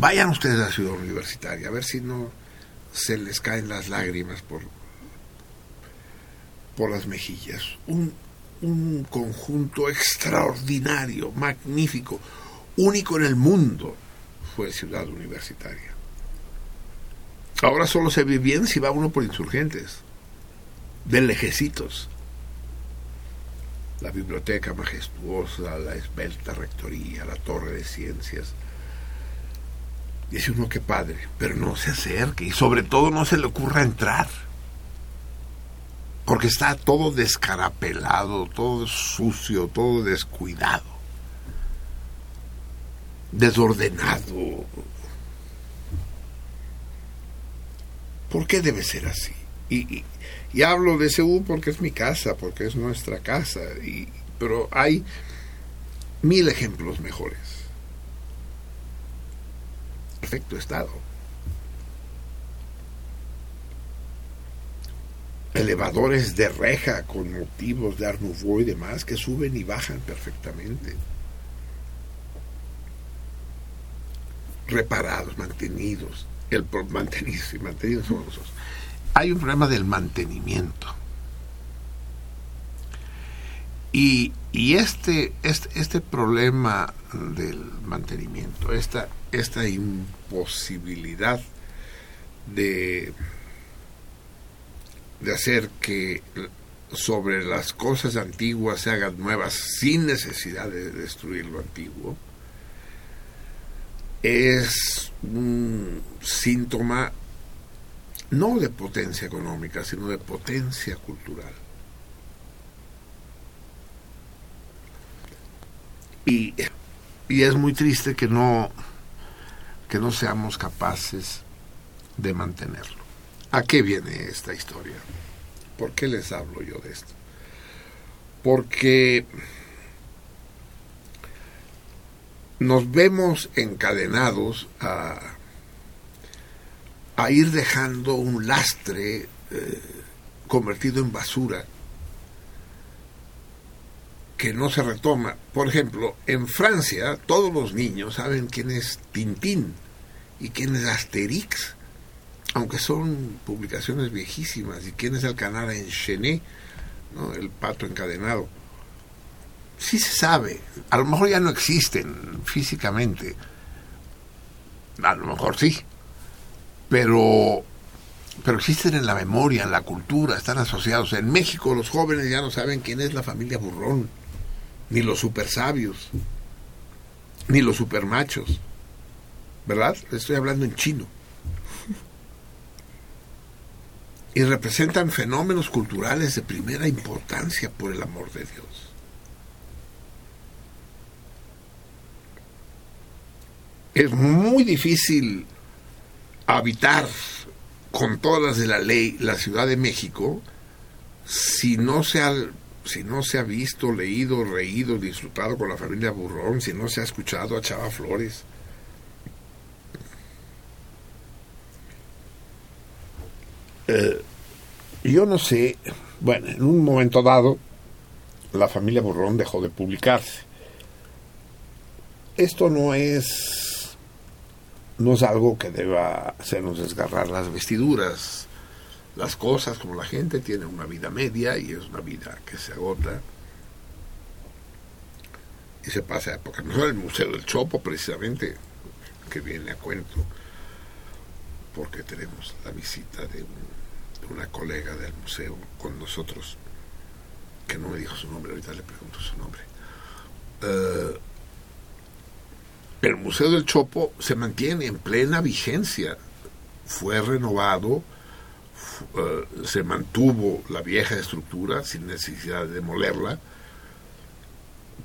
Vayan ustedes a la ciudad universitaria, a ver si no se les caen las lágrimas por, por las mejillas. Un, un conjunto extraordinario, magnífico, único en el mundo, fue Ciudad Universitaria. Ahora solo se ve bien si va uno por insurgentes, de lejecitos. La biblioteca majestuosa, la esbelta rectoría, la torre de ciencias, Dice uno, qué padre, pero no se acerque y sobre todo no se le ocurra entrar. Porque está todo descarapelado, todo sucio, todo descuidado, desordenado. ¿Por qué debe ser así? Y, hablo de CU porque es mi casa, porque es nuestra casa, pero hay mil ejemplos mejores perfecto estado. Elevadores de reja con motivos de Art y demás que suben y bajan perfectamente. Reparados, mantenidos. El mantenidos y mantenidos. Hay un problema del mantenimiento. Y, y este, este, este problema del mantenimiento, esta, esta imposibilidad de, de hacer que sobre las cosas antiguas se hagan nuevas sin necesidad de destruir lo antiguo, es un síntoma no de potencia económica, sino de potencia cultural. Y, y es muy triste que no, que no seamos capaces de mantenerlo. ¿A qué viene esta historia? ¿Por qué les hablo yo de esto? Porque nos vemos encadenados a, a ir dejando un lastre eh, convertido en basura que no se retoma. Por ejemplo, en Francia todos los niños saben quién es Tintín y quién es Asterix, aunque son publicaciones viejísimas, y quién es el canal en Chenet, ¿no? el pato encadenado. Sí se sabe, a lo mejor ya no existen físicamente, a lo mejor sí, pero pero existen en la memoria, en la cultura, están asociados. En México los jóvenes ya no saben quién es la familia Burrón ni los super sabios, ni los super machos. ¿Verdad? Estoy hablando en chino. Y representan fenómenos culturales de primera importancia, por el amor de Dios. Es muy difícil habitar con todas las de la ley la Ciudad de México si no se ha si no se ha visto, leído, reído, disfrutado con la familia Burrón, si no se ha escuchado a Chava Flores. Eh, yo no sé, bueno, en un momento dado, la familia Burrón dejó de publicarse. Esto no es, no es algo que deba hacernos desgarrar las vestiduras las cosas, como la gente tiene una vida media y es una vida que se agota y se pasa a época. No el Museo del Chopo, precisamente, que viene a cuento, porque tenemos la visita de, una colega del museo con nosotros, que no me dijo su nombre, ahorita le pregunto su nombre. Eh, el Museo del Chopo se mantiene en plena vigencia. Fue renovado eh, se mantuvo la vieja estructura sin necesidad de demolerla,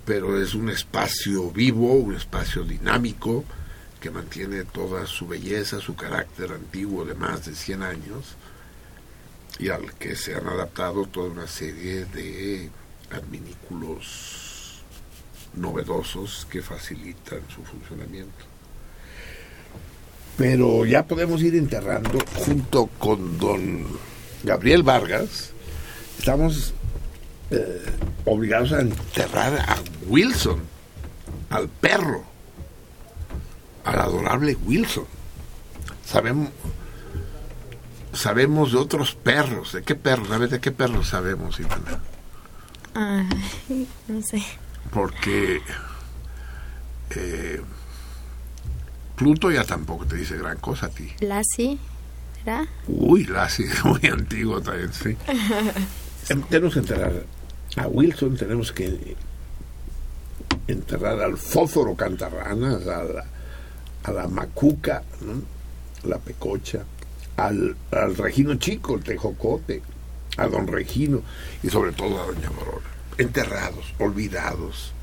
pero es un espacio vivo, un espacio dinámico que mantiene toda su belleza, su carácter antiguo de más de 100 años y al que se han adaptado toda una serie de adminículos novedosos que facilitan su funcionamiento pero ya podemos ir enterrando junto con don Gabriel Vargas. Estamos eh, obligados a enterrar a Wilson, al perro, al adorable Wilson. Sabemos, sabemos de otros perros. ¿De qué perros? ¿Sabes de qué perros sabemos, Ivana? no sé. Porque eh, Pluto ya tampoco te dice gran cosa a ti. Lassie, ¿será? Uy, Lassie, muy antiguo también, sí. Em, tenemos que enterrar a Wilson, tenemos que enterrar al Fósforo Cantarranas, a la, a la Macuca, la Pecocha, al, al Regino Chico, el Tejocote, a Don Regino y sobre todo a Doña Morona. Enterrados, olvidados,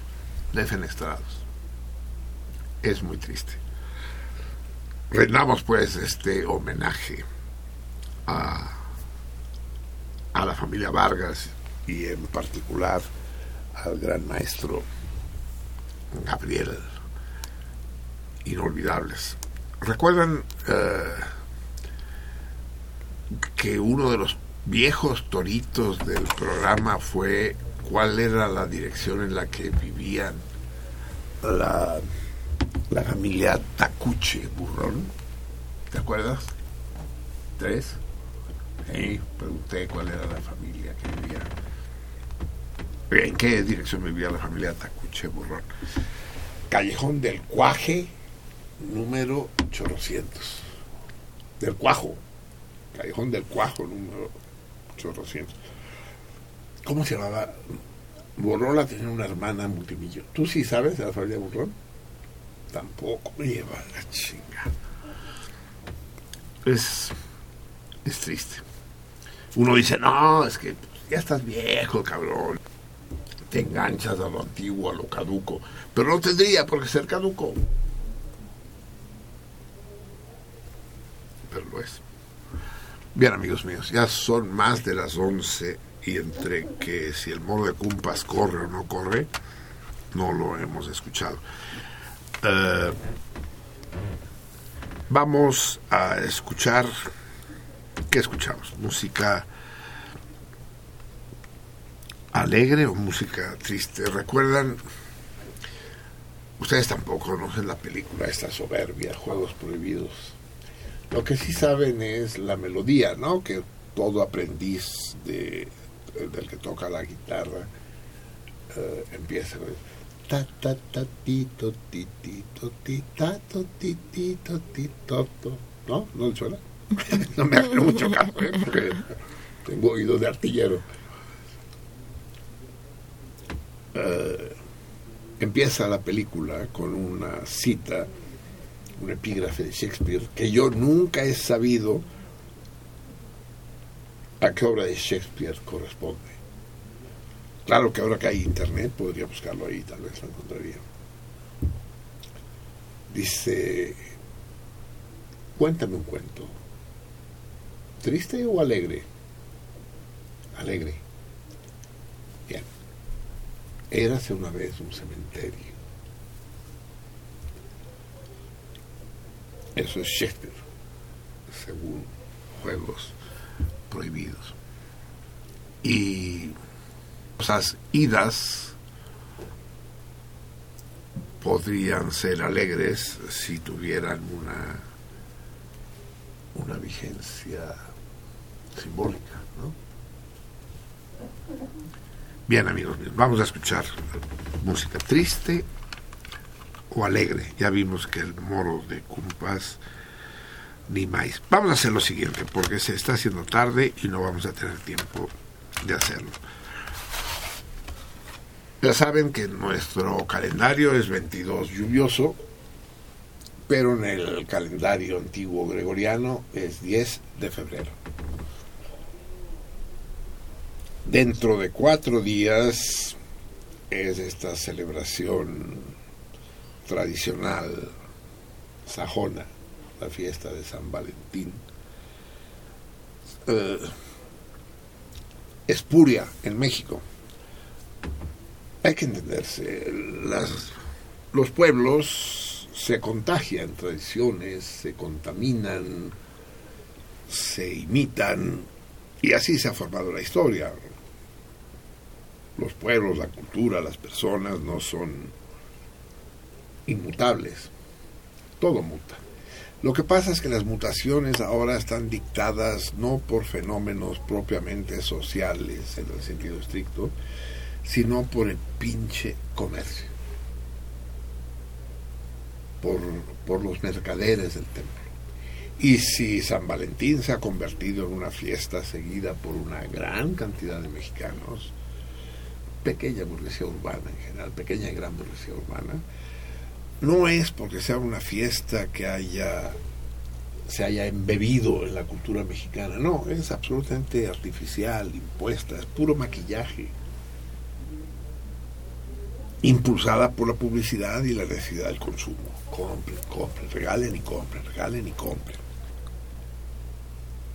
defenestrados. Es muy triste rendamos pues este homenaje a, a la familia Vargas y en particular al gran maestro Gabriel inolvidables. Recuerdan eh, que uno de los viejos toritos del programa fue cuál era la dirección en la que vivían la la familia Tacuche Burrón. ¿Te acuerdas? ¿Tres? Sí, pregunté cuál era la familia que vivía. ¿En qué dirección vivía la familia Tacuche Burrón? Callejón del Cuaje, número 800. Del Cuajo. Callejón del Cuajo, número 800. ¿Cómo se llamaba? Borrola tenía una hermana multimillonaria. ¿Tú sí sabes de la familia Burrón? Tampoco lleva la chinga. Es, es triste. Uno dice, no, es que ya estás viejo, cabrón. Te enganchas a lo antiguo, a lo caduco. Pero no tendría por qué ser caduco. Pero lo es. Bien, amigos míos, ya son más de las 11 y entre que si el modo de cumpas corre o no corre, no lo hemos escuchado. Eh, vamos a escuchar. ¿Qué escuchamos? ¿Música alegre o música triste? ¿Recuerdan? Ustedes tampoco conocen la película esta soberbia, Juegos Prohibidos. Lo que sí saben es la melodía, ¿no? Que todo aprendiz de, del que toca la guitarra eh, empieza ta ta ta ti to ti ti to ti ta to ti ti to to to. ¿No? ¿No le suena? no me hace mucho caso, ¿eh? porque tengo oído de artillero. Eh, empieza la película con una cita, un epígrafe de Shakespeare, que yo nunca he sabido a qué obra de Shakespeare corresponde. Claro que ahora que hay internet podría buscarlo ahí, tal vez lo encontraría. Dice, cuéntame un cuento. ¿Triste o alegre? Alegre. Bien. Érase una vez un cementerio. Eso es Shakespeare, según Juegos Prohibidos. Y esas idas podrían ser alegres si tuvieran una una vigencia simbólica, ¿no? Bien, amigos míos, vamos a escuchar música triste o alegre. Ya vimos que el moro de Cumpas ni más. Vamos a hacer lo siguiente, porque se está haciendo tarde y no vamos a tener tiempo de hacerlo. Ya saben que nuestro calendario es 22 lluvioso, pero en el calendario antiguo gregoriano es 10 de febrero. Dentro de cuatro días es esta celebración tradicional sajona, la fiesta de San Valentín. Eh, Espuria, en México. Hay que entenderse, los pueblos se contagian tradiciones, se contaminan, se imitan, y así se ha formado la historia. Los pueblos, la cultura, las personas no son inmutables. Todo muta. Lo que pasa es que las mutaciones ahora están dictadas no por fenómenos propiamente sociales en el sentido estricto, sino por el pinche comercio, por, por los mercaderes del templo. Y si San Valentín se ha convertido en una fiesta seguida por una gran cantidad de mexicanos, pequeña burguesía urbana en general, pequeña y gran burguesía urbana, no es porque sea una fiesta que haya se haya embebido en la cultura mexicana, no, es absolutamente artificial, impuesta, es puro maquillaje, impulsada por la publicidad y la necesidad del consumo. Compren, compren, regalen y compren, regalen y compren.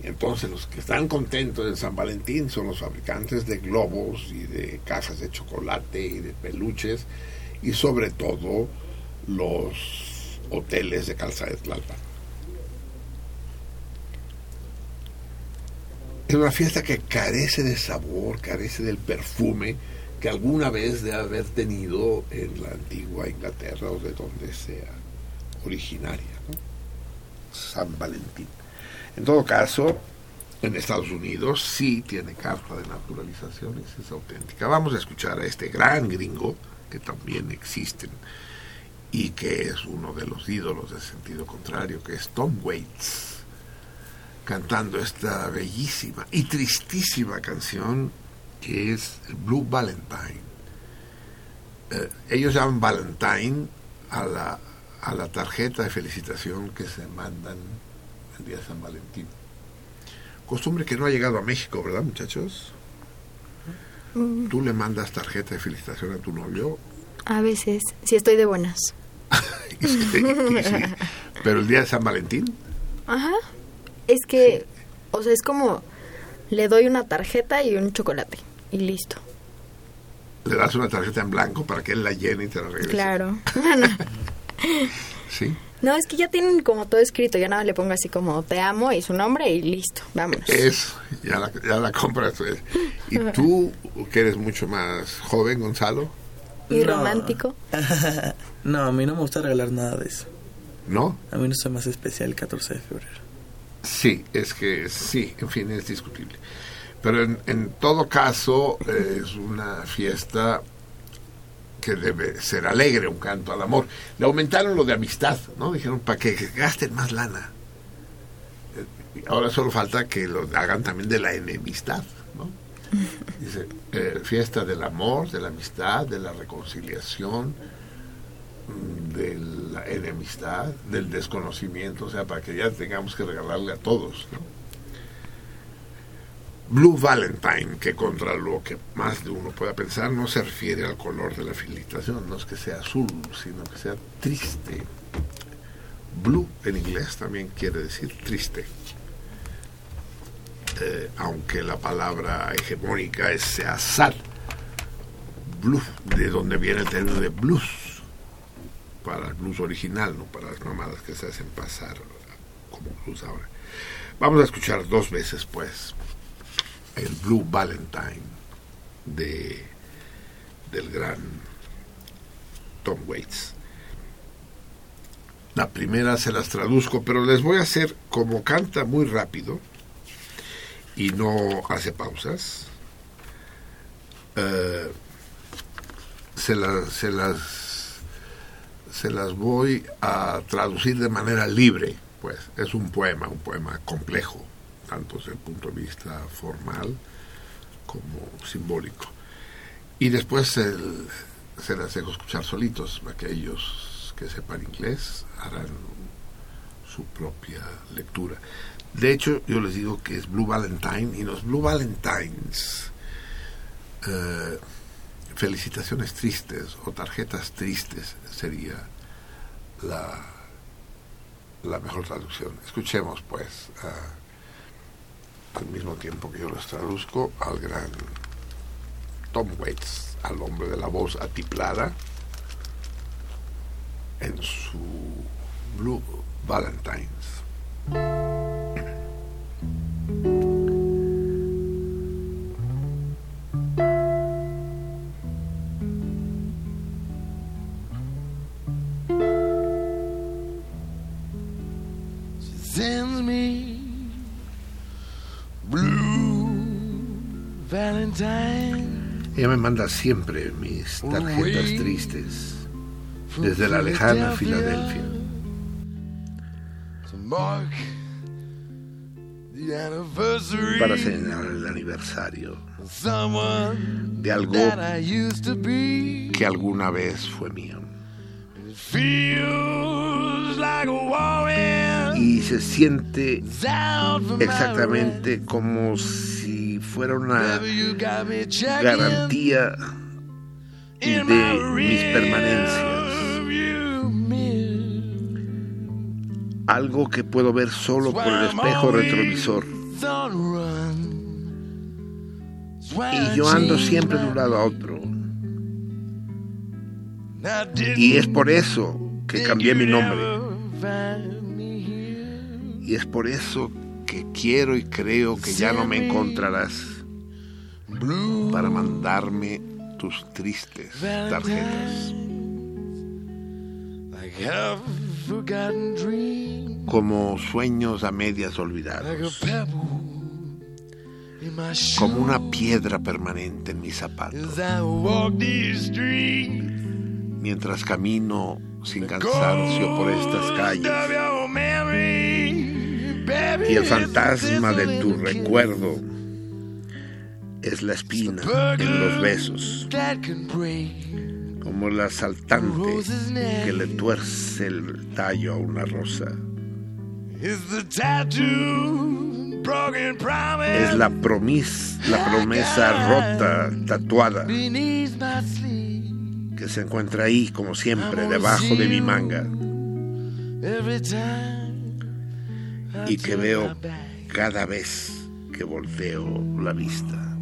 Entonces los que están contentos en San Valentín son los fabricantes de globos y de cajas de chocolate y de peluches y sobre todo los hoteles de calzada de Tlalpan. Es una fiesta que carece de sabor, carece del perfume que alguna vez debe haber tenido en la antigua Inglaterra o de donde sea originaria. San Valentín. En todo caso, en Estados Unidos sí tiene carta de naturalización, es auténtica. Vamos a escuchar a este gran gringo, que también existen, y que es uno de los ídolos del sentido contrario, que es Tom Waits, cantando esta bellísima y tristísima canción que es Blue Valentine. Eh, ellos llaman Valentine a la, a la tarjeta de felicitación que se mandan el día de San Valentín. Costumbre que no ha llegado a México, ¿verdad, muchachos? ¿Tú le mandas tarjeta de felicitación a tu novio? A veces, si estoy de buenas. Sí, sí. Pero el día de San Valentín, Ajá. Es que, o sea, es como le doy una tarjeta y un chocolate y listo. le das una tarjeta en blanco para que él la llene y te la regrese. Claro. ¿Sí? No, es que ya tienen como todo escrito. Ya nada más le pongo así como te amo y su nombre y listo. Vámonos. Eso, ya la, ya la compras. pues. ¿Y tú, que eres mucho más joven, Gonzalo? Y No. romántico. no, a mí no me gusta regalar nada de eso. ¿No? A mí no me hace especial el 14 de febrero. Sí, es que sí, en fin, es discutible. Pero en, en todo caso, eh, es una fiesta que debe ser alegre, un canto al amor. Le aumentaron lo de amistad, ¿no? Dijeron, para que gasten más lana. Eh, Ahora solo falta que lo hagan también de la enemistad, ¿no? Dice, eh, fiesta del amor, de la amistad, de la reconciliación, mm, de la enemistad, del desconocimiento, o sea, para que ya tengamos que regalarle a todos, ¿no? Blue Valentine, que contra lo que más de uno pueda pensar, no se refiere al color de la felicitación, no es que sea azul, sino que sea triste. Blue en inglés también quiere decir triste. Eh, aunque la palabra hegemónica es sea sal. Blue, de donde viene el término de blues, para el blues original, no para las mamadas que se hacen pasar como blues ahora. Vamos a escuchar dos veces, pues, el Blue Valentine de del gran Tom Waits. La primera se las traduzco, pero les voy a hacer como canta muy rápido y no hace pausas. eh, se, se las se las voy a traducir de manera libre, pues es un poema, un poema complejo, tanto desde el punto de vista formal como simbólico. Y después el- se las dejo escuchar solitos, aquellos que sepan inglés harán su propia lectura. De hecho, yo les digo que es Blue Valentine y los Blue Valentines, eh, felicitaciones tristes o tarjetas tristes sería la, la mejor traducción. Escuchemos pues a- al mismo tiempo que yo los traduzco al gran Tom Waits, al hombre de la voz atiplada en su Blue Valentines. Ella me manda siempre mis tarjetas tristes. Desde la lejana Filadelfia. para señalar el aniversario. De algo que alguna vez fue mío. Y se siente exactamente como si fuera una garantía de mis permanencias. Algo que puedo ver solo por el espejo retrovisor. Y yo ando siempre de un lado a otro. Y es por eso que cambié mi nombre. Y es por eso que quiero y creo que ya no me encontrarás para mandarme tus tristes tarjetas. Como sueños a medias like a olvidados. pebble in my shoe. Como una piedra permanente en mis zapatos. As I walk these streets, Mientras camino sin cansancio por estas calles. Y el fantasma de tu recuerdo es la espina en los besos. Como el asaltante que le tuerce el tallo a una rosa. Es la, promis, la promesa rota, tatuada, que se encuentra ahí, como siempre, debajo de mi manga. Y que veo cada vez que volteo la vista.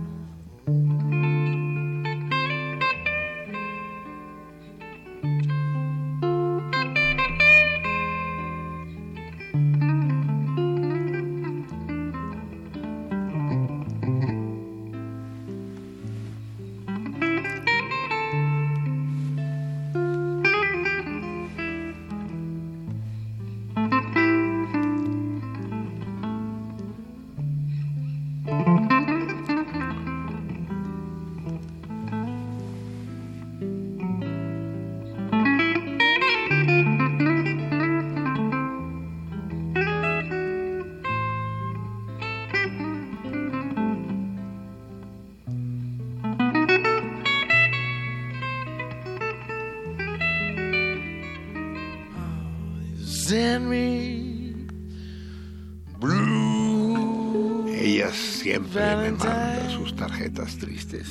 Tristes.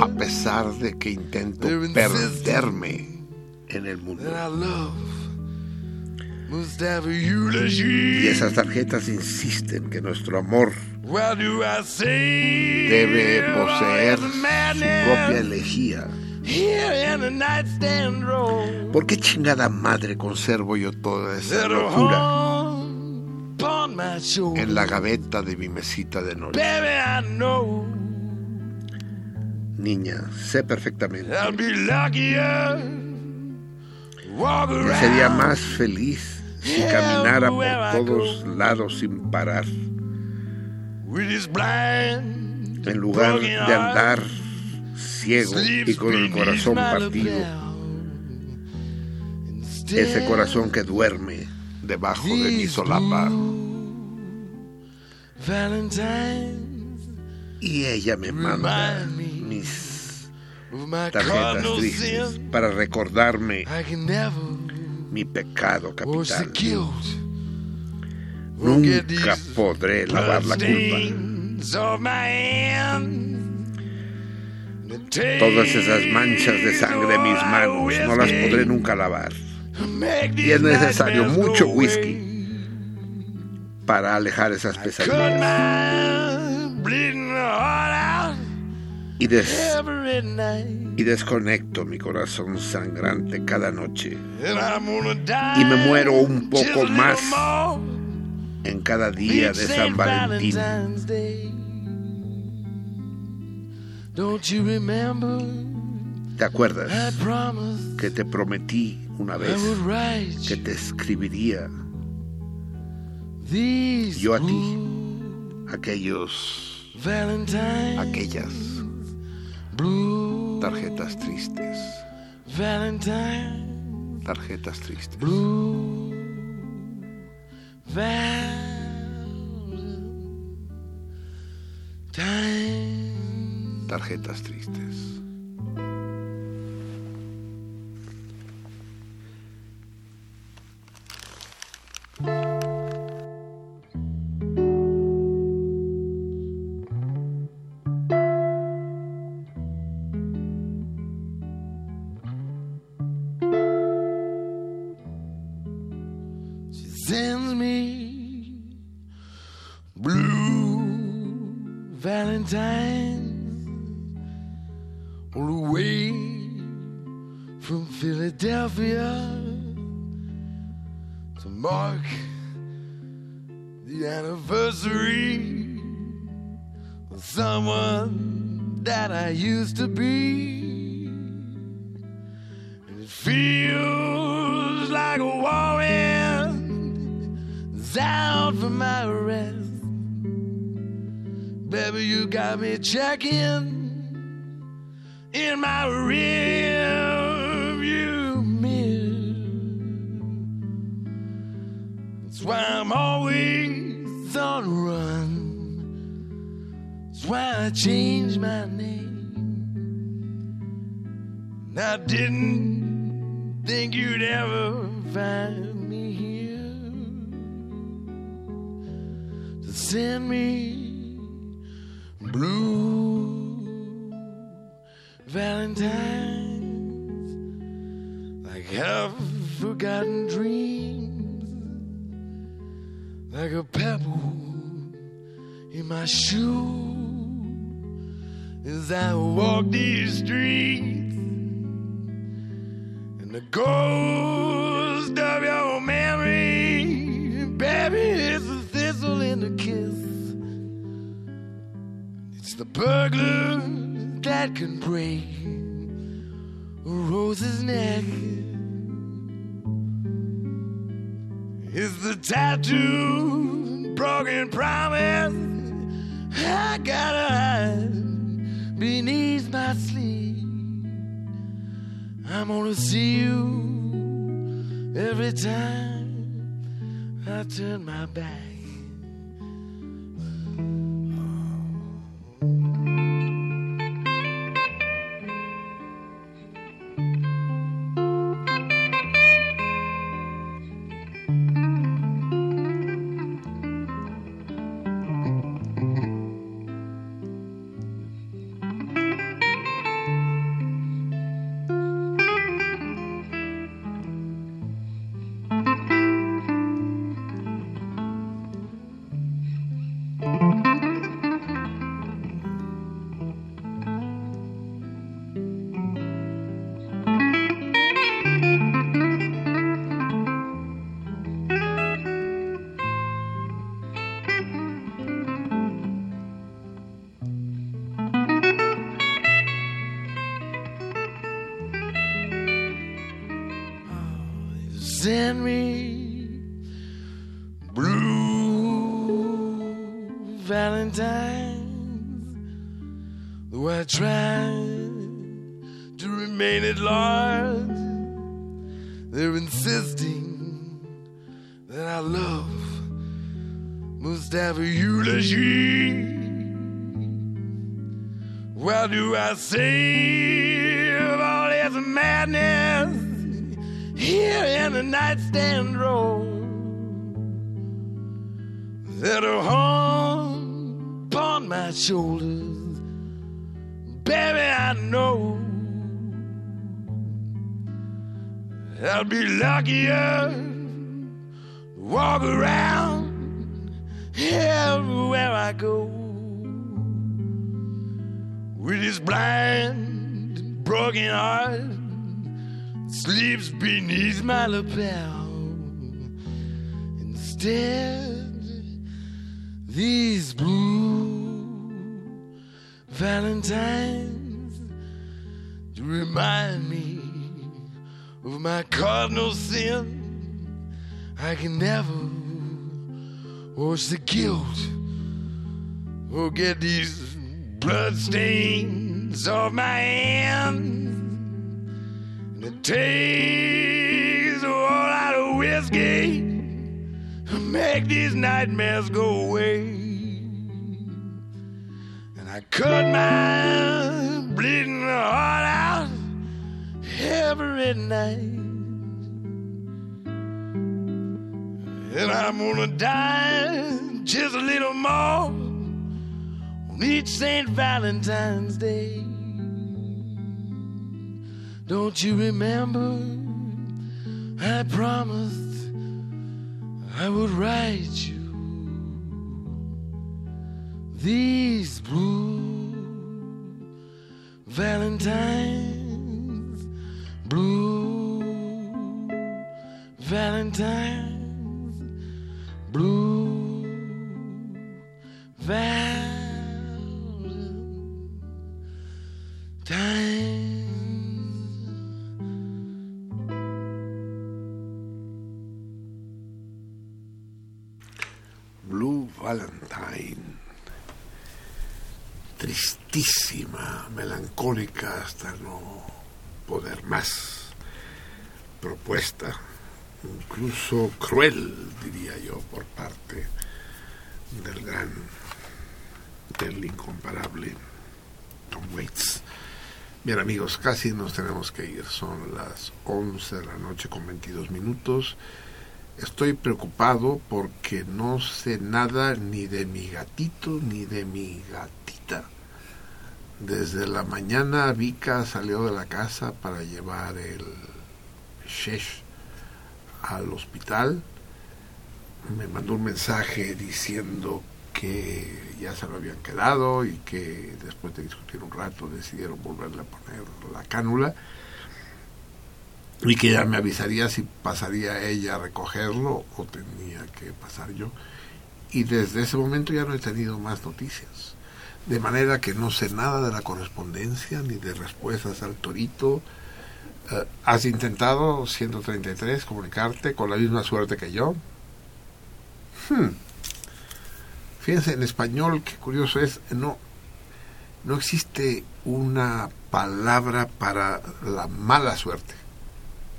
A pesar de que intento perderme en el mundo. Y esas tarjetas insisten que nuestro amor debe poseer su propia elegía. ¿Por qué chingada madre conservo yo toda esa locura en la gaveta de mi mesita de noche? Baby, I know. Niña, sé perfectamente. Que sería around. más feliz si caminara por todos lados sin parar, en lugar de andar ciego y con el corazón partido, ese corazón que duerme debajo de mi solapa. Y ella me manda mis tarjetas tristes para recordarme mi pecado capital. Nunca podré lavar la culpa. Todas esas manchas de sangre en mis manos no las podré nunca lavar. Y es necesario mucho whisky. Para alejar esas pesadillas y, des- y desconecto mi corazón sangrante cada noche. Y me muero un poco más en cada día de San Valentín. ¿Te acuerdas que te prometí una vez que te escribiría yo a ti aquellos, Valentine, aquellas blue tarjetas tristes, Valentine, tarjetas tristes? Tarjetas tristes. Mark the anniversary of someone that I used to be. And it feels like a warring is out for my rest. Baby, you got me checking in my rearview mirror. Why I'm always on the run. That's why I changed my name. And I didn't think you'd ever find me here to send me blue valentines like half forgotten dreams like a pebble in my shoe as I walk these streets and the ghost of your memory baby it's a thistle in the kiss it's the burglar that can break a rose's neck. It's the tattoo, broken promise. I gotta hide beneath my sleeve. I'm gonna see you every time I turn my back. I know I'll be luckier to walk around everywhere I go with this blind broken heart sleeps beneath my lapel. Instead, these blue valentines remind me of my cardinal sin. I can never wash the guilt or get these blood stains off my hands. And it takes a whole lot of whiskey to make these nightmares go away. And I cut my bleeding heart out every night. And I'm gonna die just a little more on each St. Valentine's Day. Don't you remember? I promised I would write you these blue Valentines, blue Valentines, blue Valentines. Blue Valentine. Tristísima, melancólica hasta no poder más. Propuesta, incluso cruel, diría yo, por parte del gran, del incomparable Tom Waits. Bien amigos, casi nos tenemos que ir. Son las 11 de la noche con 22 minutos. Estoy preocupado porque no sé nada ni de mi gatito ni de mi gatita. Desde la mañana Vika salió de la casa para llevar el Shesh al hospital. Me mandó un mensaje diciendo que ya se lo habían quedado y que después de discutir un rato decidieron volverle a poner la cánula y que ya me avisaría si pasaría ella a recogerlo o tenía que pasar yo. Y desde ese momento ya no he tenido más noticias. De manera que no sé nada de la correspondencia ni de respuestas al torito. Eh, ¿Has intentado, 133, comunicarte con la misma suerte que yo? Hmm. Fíjense, en español, qué curioso es, no, no existe una palabra para la mala suerte.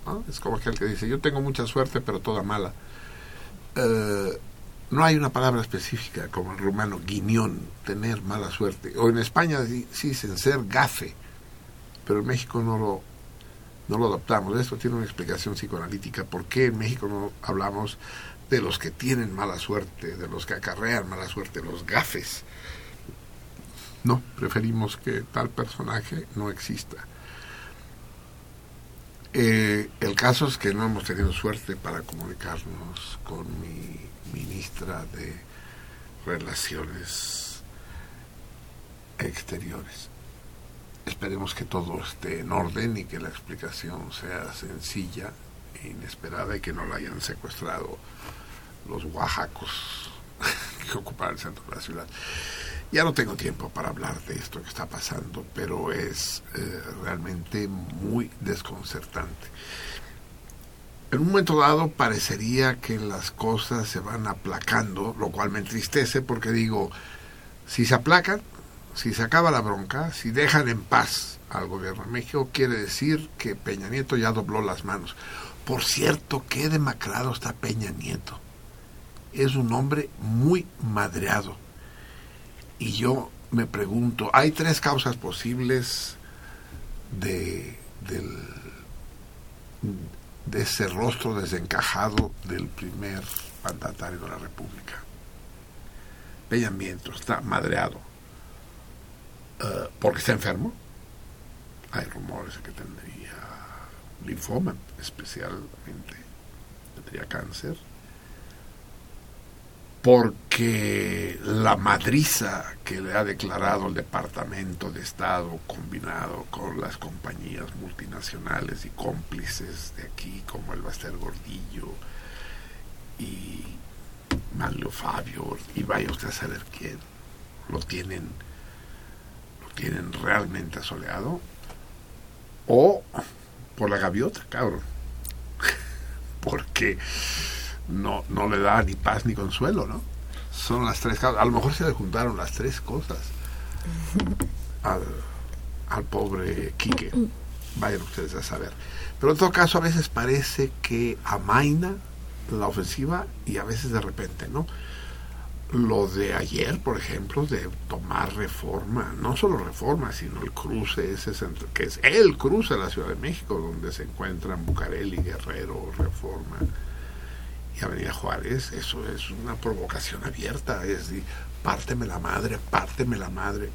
¿no? Es como aquel que dice, yo tengo mucha suerte, pero toda mala. Eh, no hay una palabra específica como el rumano guiñón, tener mala suerte. O en España sí, sí dicen ser gafe, pero en México no lo, no lo adoptamos. Esto tiene una explicación psicoanalítica. ¿Por qué en México no hablamos de los que tienen mala suerte, de los que acarrean mala suerte, los gafes? No, preferimos que tal personaje no exista. Eh, el caso es que no hemos tenido suerte para comunicarnos con mi ministra de Relaciones Exteriores. Esperemos que todo esté en orden y que la explicación sea sencilla e inesperada y que no la hayan secuestrado los oaxacos que ocupan el centro de la ciudad. Ya no tengo tiempo para hablar de esto que está pasando, pero es eh, realmente muy desconcertante. En un momento dado parecería que las cosas se van aplacando, lo cual me entristece porque digo, si se aplacan, si se acaba la bronca, si dejan en paz al gobierno de México, quiere decir que Peña Nieto ya dobló las manos. Por cierto, qué demacrado está Peña Nieto. Es un hombre muy madreado. Y yo me pregunto, hay tres causas posibles de, del, de ese rostro desencajado del primer mandatario de la República. Peña Nieto está madreado eh, porque está enfermo. Hay rumores de que tendría linfoma, especialmente tendría cáncer porque la madriza que le ha declarado el Departamento de Estado combinado con las compañías multinacionales y cómplices de aquí como el Baster Gordillo y Manlio Fabio y vaya usted a saber quién lo tienen lo tienen realmente asoleado o por la gaviota, cabrón. Porque no, no le da ni paz ni consuelo, ¿no? Son las tres causas. A lo mejor se le juntaron las tres cosas al, al pobre Quique. Vayan ustedes a saber. Pero en todo caso, a veces parece que amaina la ofensiva y a veces de repente, ¿no? Lo de ayer, por ejemplo, de tomar reforma, no solo reforma, sino el cruce ese centro, que es el cruce de la Ciudad de México, donde se encuentran Bucareli, Guerrero, Reforma Avenida Juárez, eso es una provocación abierta, es decir, párteme la madre, párteme la madre.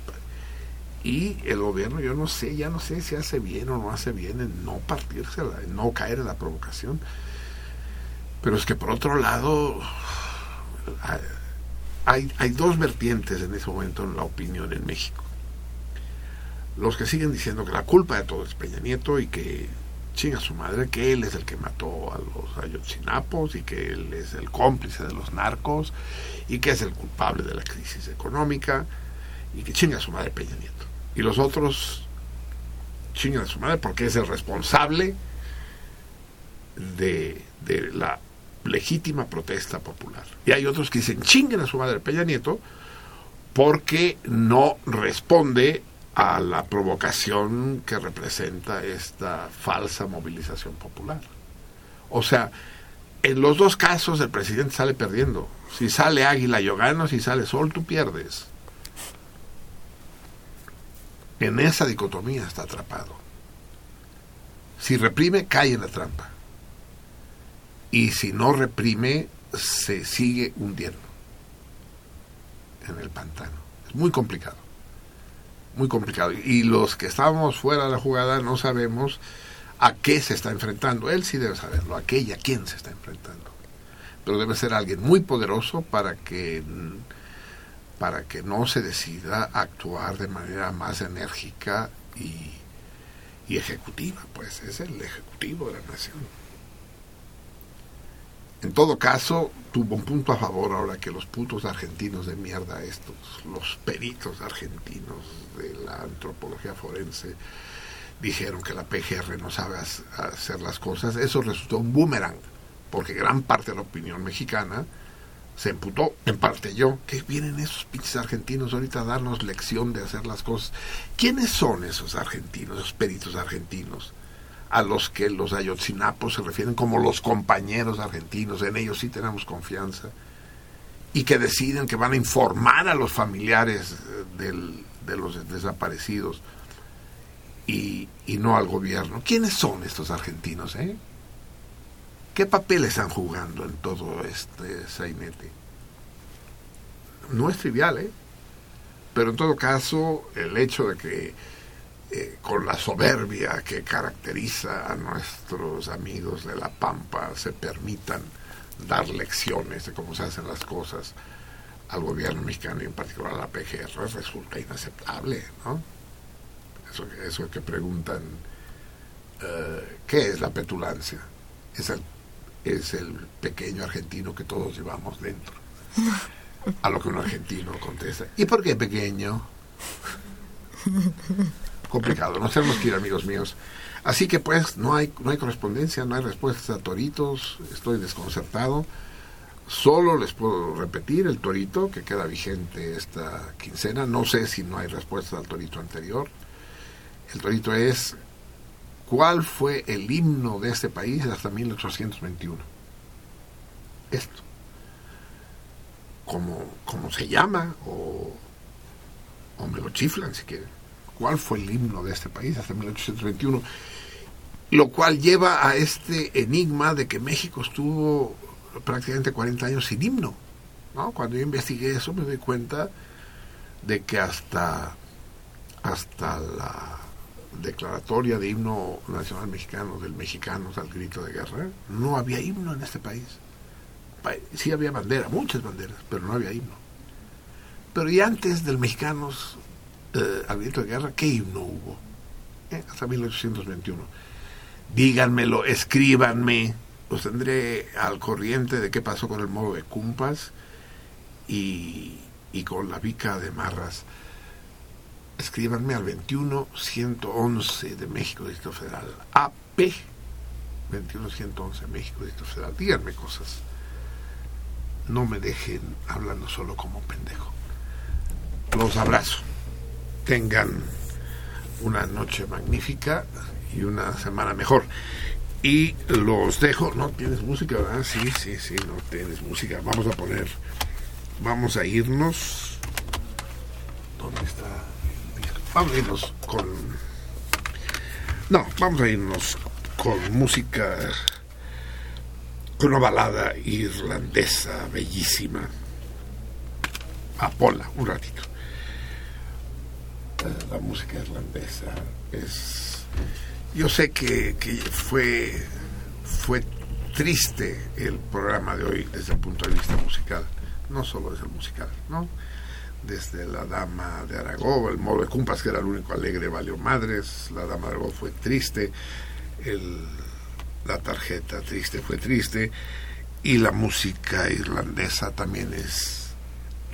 Y el gobierno, yo no sé, ya no sé si hace bien o no hace bien en no partírsela, en no caer en la provocación. Pero es que por otro lado, hay, hay dos vertientes en ese momento en la opinión en México. Los que siguen diciendo que la culpa de todo es Peña Nieto y que chinga su madre, que él es el que mató a los ayotzinapos y que él es el cómplice de los narcos y que es el culpable de la crisis económica y que chinga su madre Peña Nieto. Y los otros chingan a su madre porque es el responsable de, de la legítima protesta popular. Y hay otros que dicen chinguen a su madre Peña Nieto porque no responde a la provocación que representa esta falsa movilización popular. O sea, en los dos casos el presidente sale perdiendo. Si sale águila yo gano, si sale sol tú pierdes. En esa dicotomía está atrapado. Si reprime, cae en la trampa. Y si no reprime, se sigue hundiendo en el pantano. Es muy complicado muy complicado. Y los que estábamos fuera de la jugada no sabemos a qué se está enfrentando. Él sí debe saberlo, a qué y a quién se está enfrentando. Pero debe ser alguien muy poderoso para que para que no se decida actuar de manera más enérgica y, y ejecutiva, pues es el ejecutivo de la nación. En todo caso, tuvo un punto a favor ahora que los putos argentinos de mierda estos, los peritos argentinos de la antropología forense, dijeron que la PGR no sabe hacer las cosas. Eso resultó un boomerang, porque gran parte de la opinión mexicana se emputó, en parte yo, que vienen esos pinches argentinos ahorita a darnos lección de hacer las cosas. ¿Quiénes son esos argentinos, esos peritos argentinos? A los que los ayotzinapos se refieren como los compañeros argentinos, en ellos sí tenemos confianza, y que deciden que van a informar a los familiares eh, del, de los desaparecidos y, y, no al gobierno. ¿Quiénes son estos argentinos? Eh? ¿Qué papel están jugando en todo este sainete? No es trivial, ¿eh? Pero en todo caso, el hecho de que eh, con la soberbia que caracteriza a nuestros amigos de La Pampa se permitan dar lecciones de cómo se hacen las cosas al gobierno mexicano y en particular a la PGR resulta inaceptable, ¿no? Eso, eso que preguntan, eh, ¿qué es la petulancia? Es el, es el pequeño argentino que todos llevamos dentro. A lo que un argentino contesta, ¿y por qué pequeño? Complicado. Nos tenemos que ir, amigos míos. Así que pues no hay, no hay correspondencia, no hay respuestas a toritos, estoy desconcertado. Solo les puedo repetir el torito que queda vigente esta quincena. No sé si no hay respuesta al torito anterior. El torito es ¿cuál fue el himno de este país hasta 1821? Esto. ¿Cómo, cómo se llama? O, o me lo chiflan si quieren. ¿Cuál fue el himno de este país hasta 1821? Lo cual lleva a este enigma de que México estuvo prácticamente 40 años sin himno. ¿no? Cuando yo investigué eso me doy cuenta de que hasta, hasta la declaratoria de himno nacional mexicano del Mexicanos al grito de guerra, no había himno en este país. Pa- Sí había bandera, muchas banderas, pero no había himno. Pero y antes del Mexicanos eh, al grito de guerra, ¿qué himno hubo? Eh, hasta 1821. Díganmelo, escríbanme, los tendré al corriente de qué pasó con el modo de Cumpas y, y con la Vica de Marras. Escríbanme al 21-111 de México Distrito Federal. AP 21-111 México Distrito Federal. Díganme cosas. No me dejen hablando solo como pendejo. Los abrazo. Tengan una noche magnífica y una semana mejor. Y los dejo. ¿No tienes música, verdad? Sí, sí, sí, no tienes música. Vamos a poner. Vamos a irnos. ¿Dónde está el? Vamos a irnos con. No, vamos a irnos con música. Con una balada irlandesa bellísima. Apola, un ratito. La música irlandesa es. Yo sé que, que fue, fue triste el programa de hoy desde el punto de vista musical, no solo desde el musical, ¿no? Desde la Dama de Aragón, el modo de Cumpas, que era el único alegre, valió madres, la Dama de Aragón fue triste, el, la tarjeta triste fue triste, y la música irlandesa también es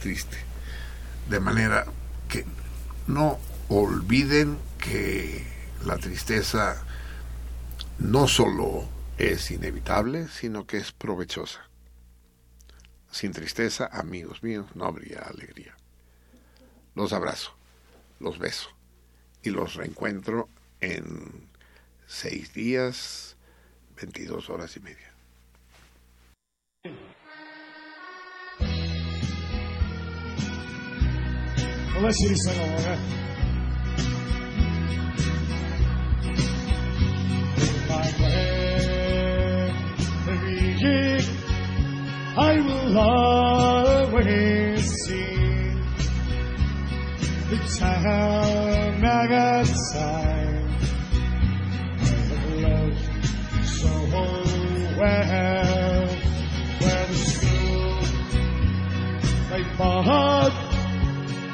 triste. De manera que no olviden que la tristeza no solo es inevitable, sino que es provechosa. Sin tristeza, amigos míos, no habría alegría. Los abrazo, los beso y los reencuentro en seis días, 22 horas y media. Unless you sing I will always see the time I time. I loved so well, where the school they fought.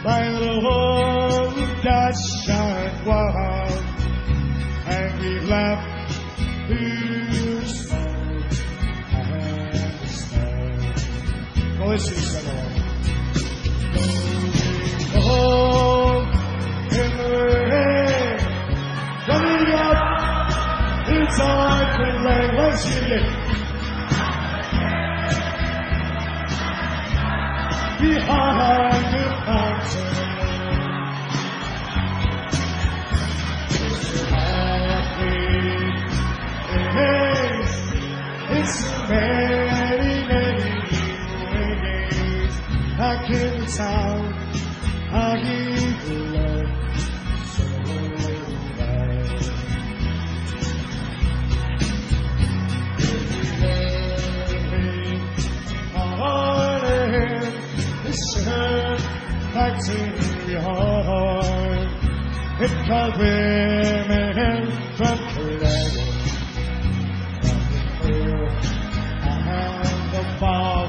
Mijn rood Dashakwam and we left who's Well, this is the Behold, in the air, running up it's hard to Let's hear it. behind the altar. Happy, it is, it's man. taxing hard. It called women from Colorado. I the ball.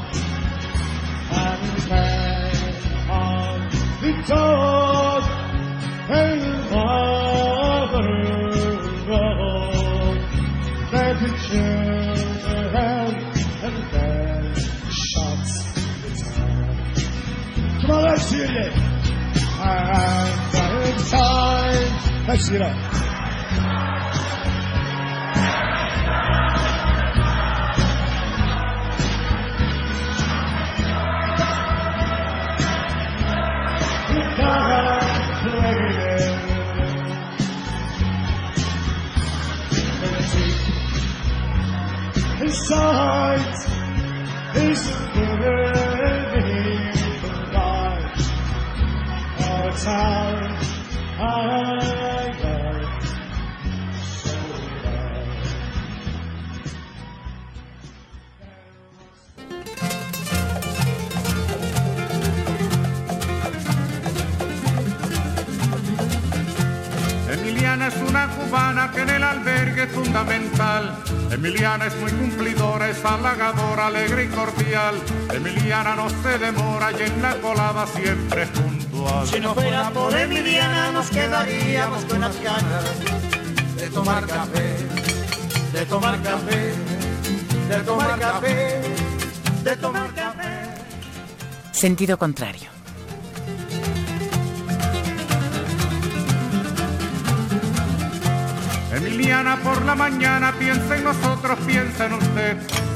and the on the door. And mother road. That unit. And uh, inside. Let's get up. His sight is given. Emiliana es una cubana que en el albergue es fundamental. Emiliana es muy cumplidora, es halagadora, alegre y cordial. Emiliana no se demora y en la colada siempre es Si no fuera por Emiliana nos quedaríamos con las ganas de tomar café, de tomar café, de tomar café, de tomar café. Sentido contrario. Emiliana por la mañana piensa en nosotros, piensa en usted.